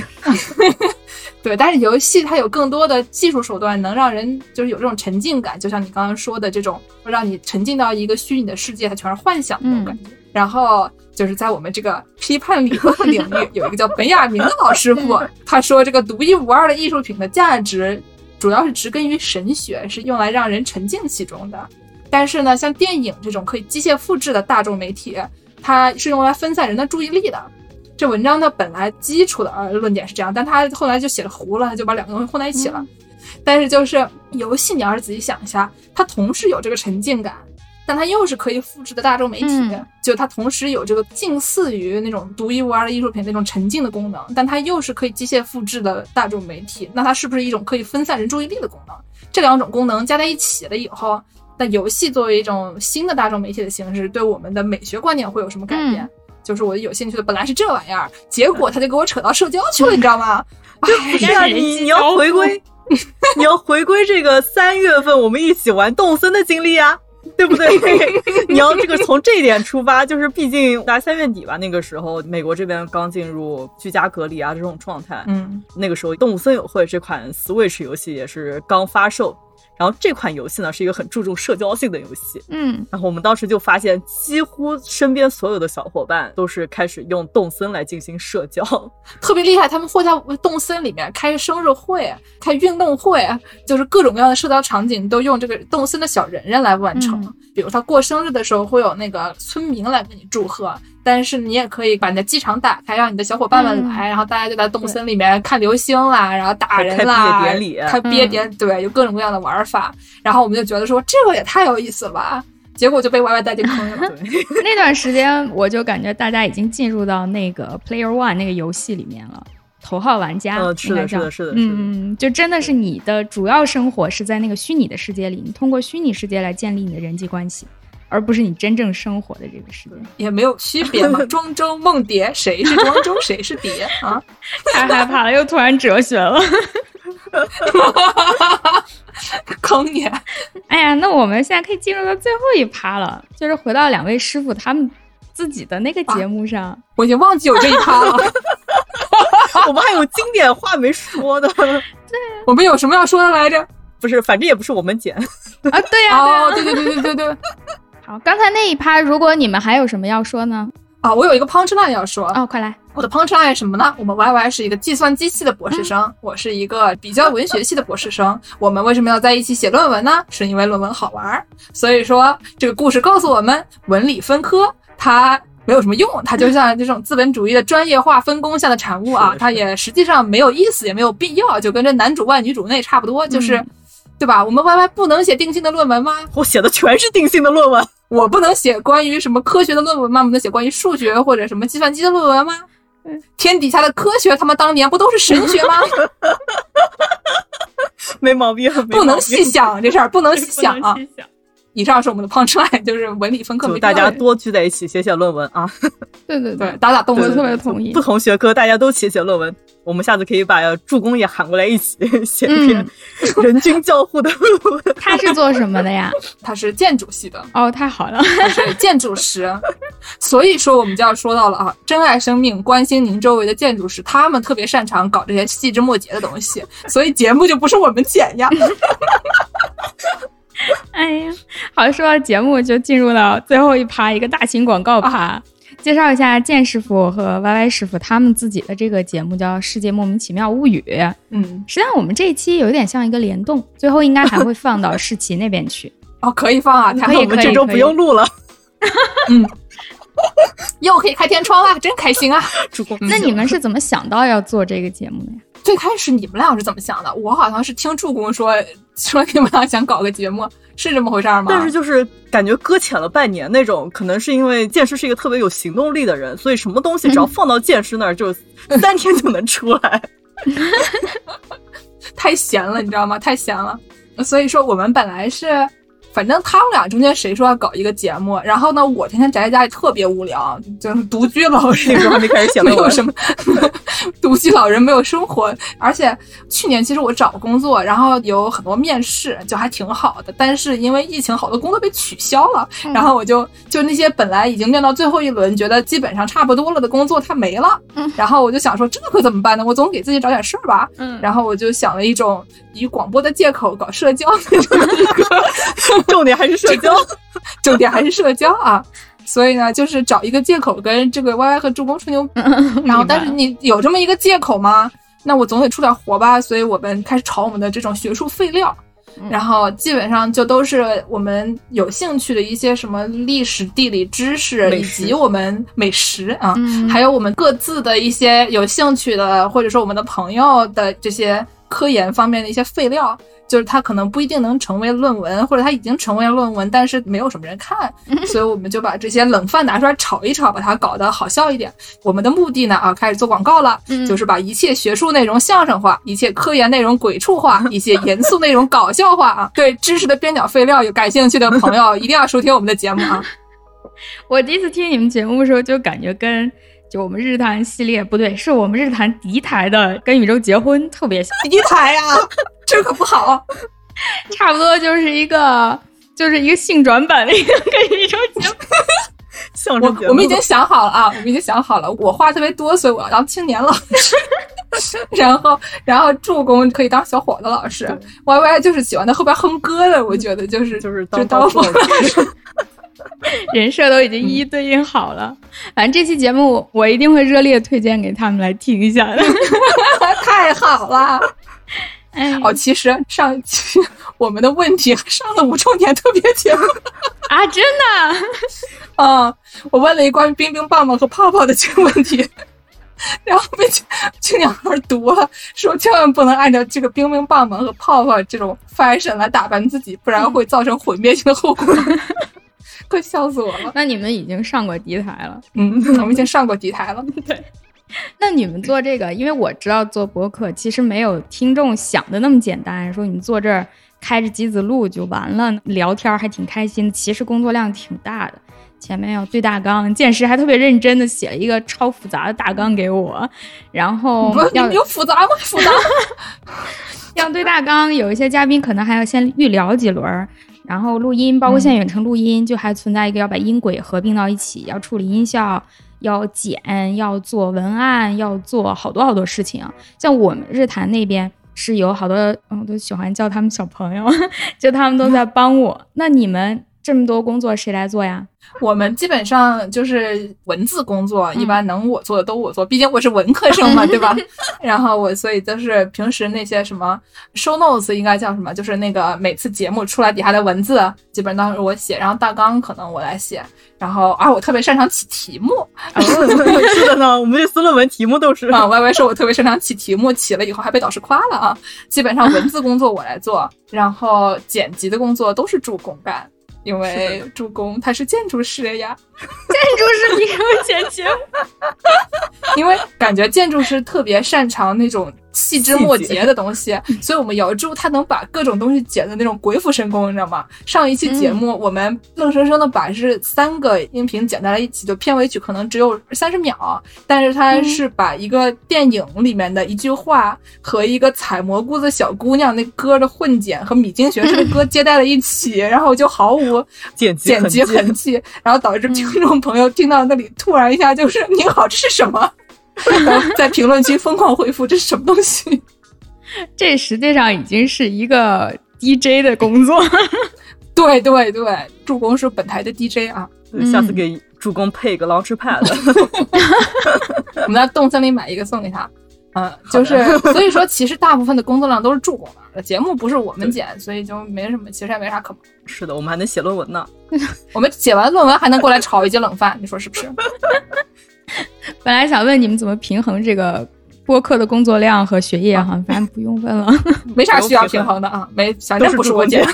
对，但是游戏它有更多的技术手段，能让人就是有这种沉浸感，就像你刚刚说的这种，让你沉浸到一个虚拟的世界，它全是幻想那种感觉。嗯、然后就是在我们这个批判理论领域，有一个叫本雅明的老师傅，他说这个独一无二的艺术品的价值，主要是植根于神学，是用来让人沉浸其中的。但是呢，像电影这种可以机械复制的大众媒体，它是用来分散人的注意力的。这文章的本来基础的呃论点是这样，但他后来就写的糊了，他就把两个东西混在一起了。但是就是游戏，你要是仔细想一下，它同时有这个沉浸感。但它又是可以复制的大众媒体，就它同时有这个近似于那种独一无二的艺术品那种沉浸的功能，但它又是可以机械复制的大众媒体，那它是不是一种可以分散人注意力的功能？这两种功能加在一起了以后，那游戏作为一种新的大众媒体的形式，对我们的美学观念会有什么改变？就是我有兴趣的本来是这玩意儿，结果他就给我扯到社交去了，你知道吗？不是啊，你你要回归，你要回归这个三月份我们一起玩动森的经历啊。对不对？你要这个从这一点出发，就是毕竟大概三月底吧，那个时候美国这边刚进入居家隔离啊这种状态，嗯，那个时候《动物森友会》这款 Switch 游戏也是刚发售。然后这款游戏呢是一个很注重社交性的游戏，嗯，然后我们当时就发现，几乎身边所有的小伙伴都是开始用动森来进行社交，特别厉害。他们会在动森里面开生日会、开运动会，就是各种各样的社交场景都用这个动森的小人人来完成。比如他过生日的时候，会有那个村民来跟你祝贺。但是你也可以把你的机场打开，让你的小伙伴们来，然后大家就在动森里面看流星啦，然后打人啦，开毕业典礼，开毕业典对，有各种各样的玩法。然后我们就觉得说这个也太有意思了吧，结果就被 Y Y 带进坑了。那段时间我就感觉大家已经进入到那个 Player One 那个游戏里面了，头号玩家。嗯，是的，是的，是的，嗯，就真的是你的主要生活是在那个虚拟的世界里，你通过虚拟世界来建立你的人际关系。而不是你真正生活的这个世界，也没有区别嘛。庄周梦蝶，谁是庄周，谁是蝶啊？太害怕了，又突然哲学了，坑你！哎呀，那我们现在可以进入到最后一趴了，就是回到两位师傅他们自己的那个节目上。我已经忘记有这一趴了，我们还有经典话没说的。对，我们有什么要说的来着？不是，反正也不是我们剪啊。对呀，哦，对对对对对对。好，刚才那一趴，如果你们还有什么要说呢？啊，我有一个 punch line 要说哦，快来！我的 punch line 什么呢？我们 Y Y 是一个计算机系的博士生，我是一个比较文学系的博士生。我们为什么要在一起写论文呢？是因为论文好玩。所以说，这个故事告诉我们，文理分科它没有什么用，它就像这种资本主义的专业化分工下的产物啊，它也实际上没有意思，也没有必要，就跟这男主外女主内差不多，就是。对吧？我们 Y Y 不能写定性的论文吗？我写的全是定性的论文。我不能写关于什么科学的论文吗？不能写关于数学或者什么计算机的论文吗？天底下的科学，他们当年不都是神学吗？没毛病，不能细想这事儿，不能细想啊。以上是我们的 punchline，就是文理分科，大家多聚在一起写写论文啊！对对对，打打动物，特别同意。不同学科大家都写写论文，我们下次可以把助攻也喊过来一起写一篇人均交互的论文。他是做什么的呀？他是建筑系的。哦，太好了，他是建筑师。所以说，我们就要说到了啊，珍爱生命，关心您周围的建筑师，他们特别擅长搞这些细枝末节的东西，所以节目就不是我们剪呀。哎呀，好，说到节目，就进入到最后一趴，一个大型广告趴，介绍一下剑师傅和 Y Y 师傅他们自己的这个节目叫《世界莫名其妙物语》。嗯，实际上我们这一期有点像一个联动，最后应该还会放到世奇那边去。哦，可以放啊，可以，我们这周不用录了。嗯，又可以开天窗了，真开心啊！那你们是怎么想到要做这个节目的呀？最开始你们俩是怎么想的？我好像是听助攻说说你们俩想搞个节目，是这么回事吗？但是就是感觉搁浅了半年那种，可能是因为剑师是一个特别有行动力的人，所以什么东西只要放到剑师那儿，就三天就能出来。太闲了，你知道吗？太闲了。所以说我们本来是。反正他们俩中间谁说要搞一个节目，然后呢，我天天宅在家里特别无聊，就是独居老人，那时候还没开始写没有，什么 独居老人没有生活。而且去年其实我找工作，然后有很多面试，就还挺好的。但是因为疫情，好多工作被取消了，然后我就就那些本来已经面到最后一轮，觉得基本上差不多了的工作，它没了。然后我就想说，这可怎么办呢？我总给自己找点事儿吧。嗯，然后我就想了一种以广播的借口搞社交的一个。重点还是社交，重点还是社交啊！所以呢，就是找一个借口跟这个 Y Y 和助攻吹牛。然后，但是你有这么一个借口吗？那我总得出点活吧。所以我们开始炒我们的这种学术废料。然后基本上就都是我们有兴趣的一些什么历史、地理知识，以及我们美食啊，还有我们各自的一些有兴趣的，或者说我们的朋友的这些科研方面的一些废料。就是它可能不一定能成为论文，或者它已经成为论文，但是没有什么人看，所以我们就把这些冷饭拿出来炒一炒，把它搞得好笑一点。我们的目的呢，啊，开始做广告了，就是把一切学术内容相声化，一切科研内容鬼畜化，一些严肃内容搞笑化啊。对知识的边角废料有感兴趣的朋友，一定要收听我们的节目啊。我第一次听你们节目的时候，就感觉跟就我们日坛系列不对，是我们日坛敌台的跟宇宙结婚特别像。敌台啊。这可不好，差不多就是一个，就是一个性转版的一个跟宇宙结婚。我我们已经想好了啊，我们已经想好了。我话特别多，所以我要当青年老师。然后，然后助攻可以当小伙子老师。Y Y 就是喜欢在后边哼歌的，我觉得就是就是当当副老师。人设都已经一一对应好了。反正这期节目我一定会热烈推荐给他们来听一下的。太好了。哎哦，其实上一期 我们的问题上了五周年特别节目啊，真的？嗯，我问了一关于冰冰棒棒和泡泡的这个问题，然后被青鸟儿读了，说千万不能按照这个冰冰棒棒和泡泡这种 fashion 来打扮自己，不然会造成毁灭性的后果。快笑死我了！那你们已经上过敌台了？嗯，我们已经上过敌台了。对。那你们做这个，因为我知道做播客其实没有听众想的那么简单。说你坐这儿开着机子录就完了，聊天还挺开心。其实工作量挺大的，前面要对大纲，见识还特别认真的写了一个超复杂的大纲给我，然后要有复杂吗？复杂。要对大纲，有一些嘉宾可能还要先预聊几轮，然后录音，包括现在远程录音，就还存在一个要把音轨合并到一起，要处理音效。要剪，要做文案，要做好多好多事情。像我们日坛那边是有好多，嗯，都喜欢叫他们小朋友，就他们都在帮我。那你们这么多工作谁来做呀？我们基本上就是文字工作，一般能我做的都我做，毕竟我是文科生嘛，对吧？然后我所以就是平时那些什么 show notes 应该叫什么，就是那个每次节目出来底下的文字，基本上都是我写，然后大纲可能我来写，然后啊，我特别擅长起题目，是的呢，我们这思论文题目都是 啊，Y Y 说我特别擅长起题目，起了以后还被导师夸了啊。基本上文字工作我来做，然后剪辑的工作都是助攻干。因为助攻他是建筑师呀，建筑师你给我剪辑，因为感觉建筑师特别擅长那种。细枝末节的东西，所以我们姚柱他能把各种东西剪的那种鬼斧神工，你知道吗？上一期节目我们愣生生的把是三个音频剪在了一起，就片尾曲可能只有三十秒，但是他是把一个电影里面的一句话和一个采蘑菇的小姑娘那歌的混剪和米津玄师的歌接在了一起，然后就毫无剪 剪辑痕迹，然后导致听众朋友听到那里突然一下就是你好，这是什么？在评论区疯狂回复，这是什么东西？这实际上已经是一个 DJ 的工作。对对对，助攻是本台的 DJ 啊，下次给助攻配一个 Launchpad。我们在动森里买一个送给他。嗯，就是所以说，其实大部分的工作量都是助攻的，节目不是我们剪，所以就没什么，其实也没啥可忙。是的，我们还能写论文呢。我们写完论文还能过来炒一节冷饭，你说是不是？本来想问你们怎么平衡这个播客的工作量和学业哈，反正不用问了，没啥需要平衡的啊，没，反正不是我剪。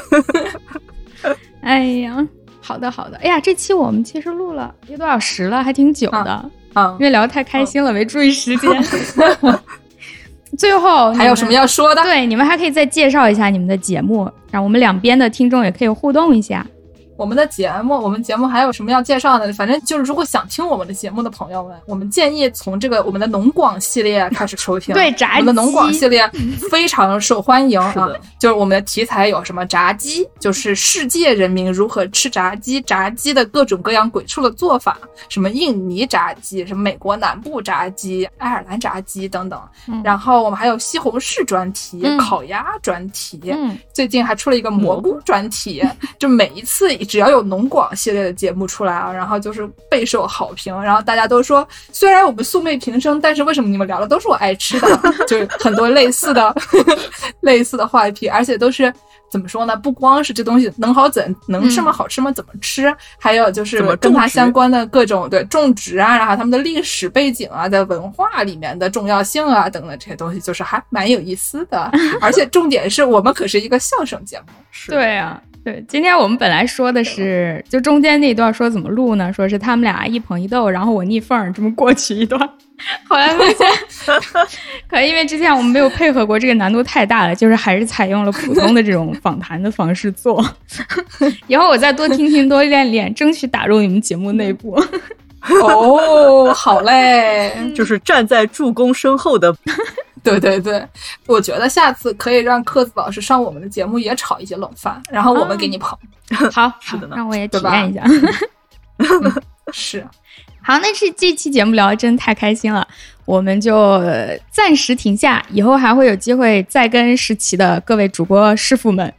哎呀，好的好的，哎呀，这期我们其实录了一个多小时了，还挺久的啊，因为聊得太开心了，没注意时间。最后还有什么要说的？对，你们还可以再介绍一下你们的节目，让我们两边的听众也可以互动一下。我们的节目，我们节目还有什么要介绍的？反正就是，如果想听我们的节目的朋友们，我们建议从这个我们的农广系列开始收听。对，炸鸡。我们的农广系列非常受欢迎啊！就是我们的题材有什么炸鸡，就是世界人民如何吃炸鸡，炸鸡的各种各样鬼畜的做法，什么印尼炸鸡，什么美国南部炸鸡，爱尔兰炸鸡等等。然后我们还有西红柿专题、烤鸭专题，最近还出了一个蘑菇专题，就每一次一。只要有农广系列的节目出来啊，然后就是备受好评，然后大家都说，虽然我们素昧平生，但是为什么你们聊的都是我爱吃的？就是很多类似的 类似的话题，而且都是。怎么说呢？不光是这东西能好怎能吃吗？好吃吗？怎么吃？还有就是跟它相关的各种对种植啊，然后他们的历史背景啊，在文化里面的重要性啊等等这些东西，就是还蛮有意思的。而且重点是我们可是一个相声节目。对啊，对。今天我们本来说的是，就中间那段说怎么录呢？说是他们俩一捧一逗，然后我逆缝这么过去一段。后来发现，可能因为之前我们没有配合过，这个难度太大了，就是还是采用了普通的这种访谈的方式做。以后我再多听听，多练练，争取打入你们节目内部。哦，好嘞，就是站在助攻身后的。对对对，我觉得下次可以让克子老师上我们的节目，也炒一些冷饭，然后我们给你捧。好，是的呢，让我也体验一下。是。好，那这这期节目聊的真太开心了，我们就暂时停下，以后还会有机会再跟石奇的各位主播师傅们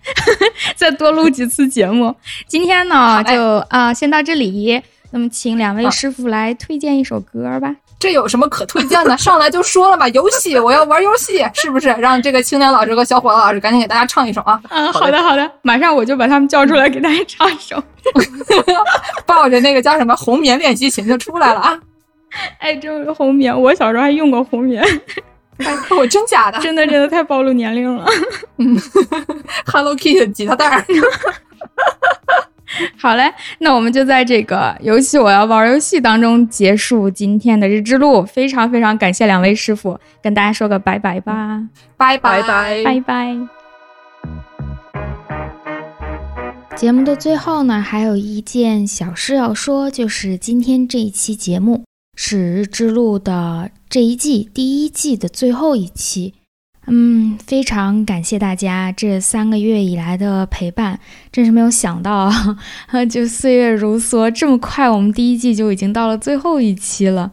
再多录几次节目。今天呢，就啊先到这里，那么请两位师傅来推荐一首歌吧。这有什么可推荐的？上来就说了嘛，游戏，我要玩游戏，是不是？让这个青年老师和小伙子老师赶紧给大家唱一首啊！嗯，好的，好的，马上我就把他们叫出来给大家唱一首，抱着那个叫什么红棉练习琴就出来了啊！哎，这个红棉，我小时候还用过红棉，我真假的？真的真的太暴露年龄了。嗯，Hello Kitty 吉他带儿。好嘞，那我们就在这个游戏我要玩游戏当中结束今天的日之路。非常非常感谢两位师傅，跟大家说个拜拜吧，拜拜拜拜拜。节目的最后呢，还有一件小事要说，就是今天这一期节目是日之路的这一季第一季的最后一期。嗯，非常感谢大家这三个月以来的陪伴，真是没有想到，就岁月如梭，这么快，我们第一季就已经到了最后一期了。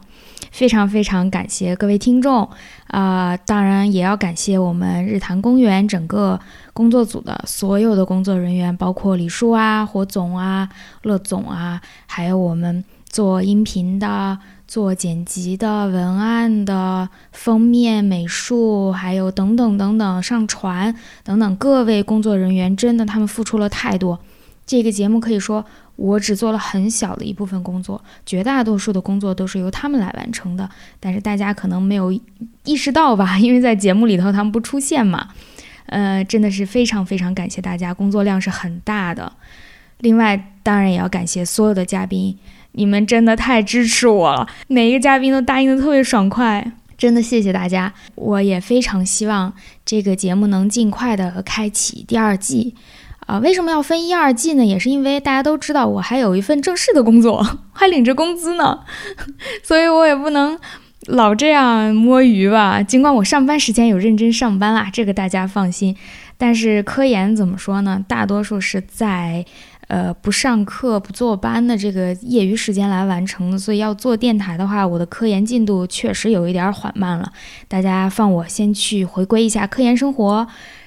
非常非常感谢各位听众啊，当然也要感谢我们日坛公园整个工作组的所有的工作人员，包括李叔啊、火总啊、乐总啊，还有我们做音频的。做剪辑的、文案的、封面美术，还有等等等等，上传等等，各位工作人员真的他们付出了太多。这个节目可以说我只做了很小的一部分工作，绝大多数的工作都是由他们来完成的。但是大家可能没有意识到吧，因为在节目里头他们不出现嘛。呃，真的是非常非常感谢大家，工作量是很大的。另外，当然也要感谢所有的嘉宾。你们真的太支持我了，每一个嘉宾都答应的特别爽快，真的谢谢大家。我也非常希望这个节目能尽快的开启第二季，啊，为什么要分一二季呢？也是因为大家都知道我还有一份正式的工作，还领着工资呢，所以我也不能老这样摸鱼吧。尽管我上班时间有认真上班啦，这个大家放心，但是科研怎么说呢？大多数是在。呃，不上课不坐班的这个业余时间来完成的，所以要做电台的话，我的科研进度确实有一点缓慢了。大家放我先去回归一下科研生活，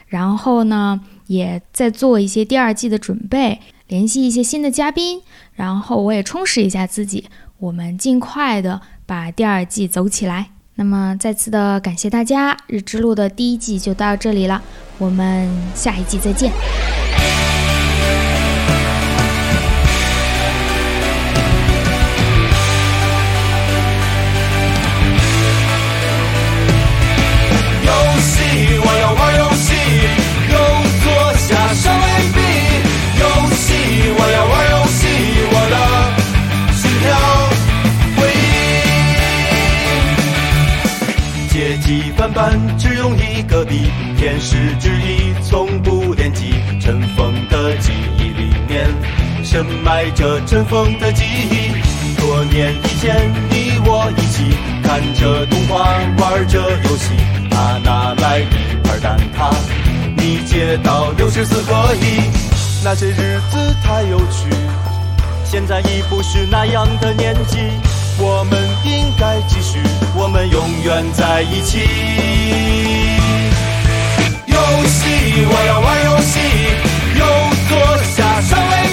然后呢，也在做一些第二季的准备，联系一些新的嘉宾，然后我也充实一下自己，我们尽快的把第二季走起来。那么再次的感谢大家，日之路的第一季就到这里了，我们下一季再见。只用一个笔，天使之翼深埋着尘封的记忆。多年以前，你我一起看着动画，玩着游戏。他拿来一块蛋挞，你接到六十四合一。那些日子太有趣，现在已不是那样的年纪。我们应该继续，我们永远在一起。游戏，我要玩游戏，又坐下上 A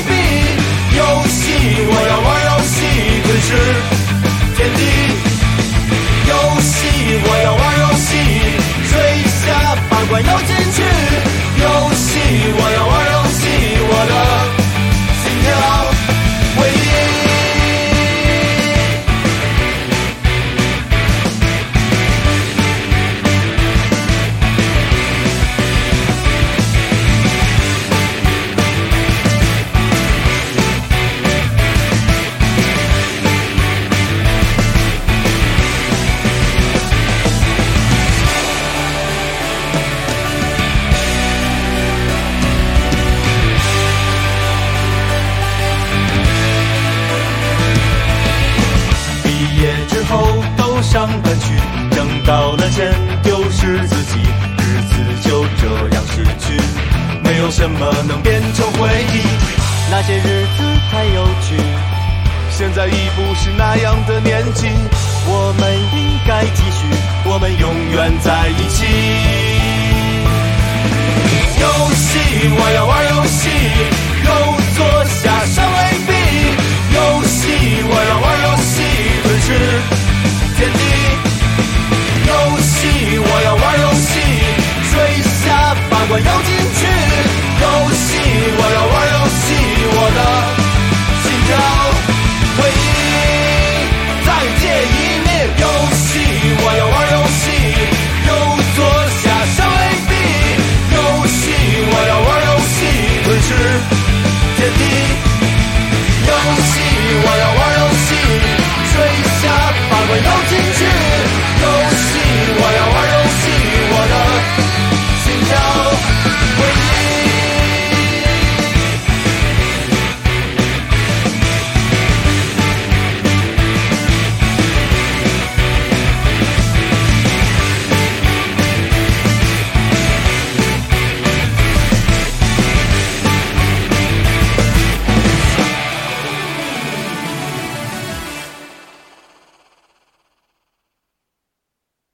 我要玩游戏吞噬天地。游戏，我要玩游戏，水下把关要进去。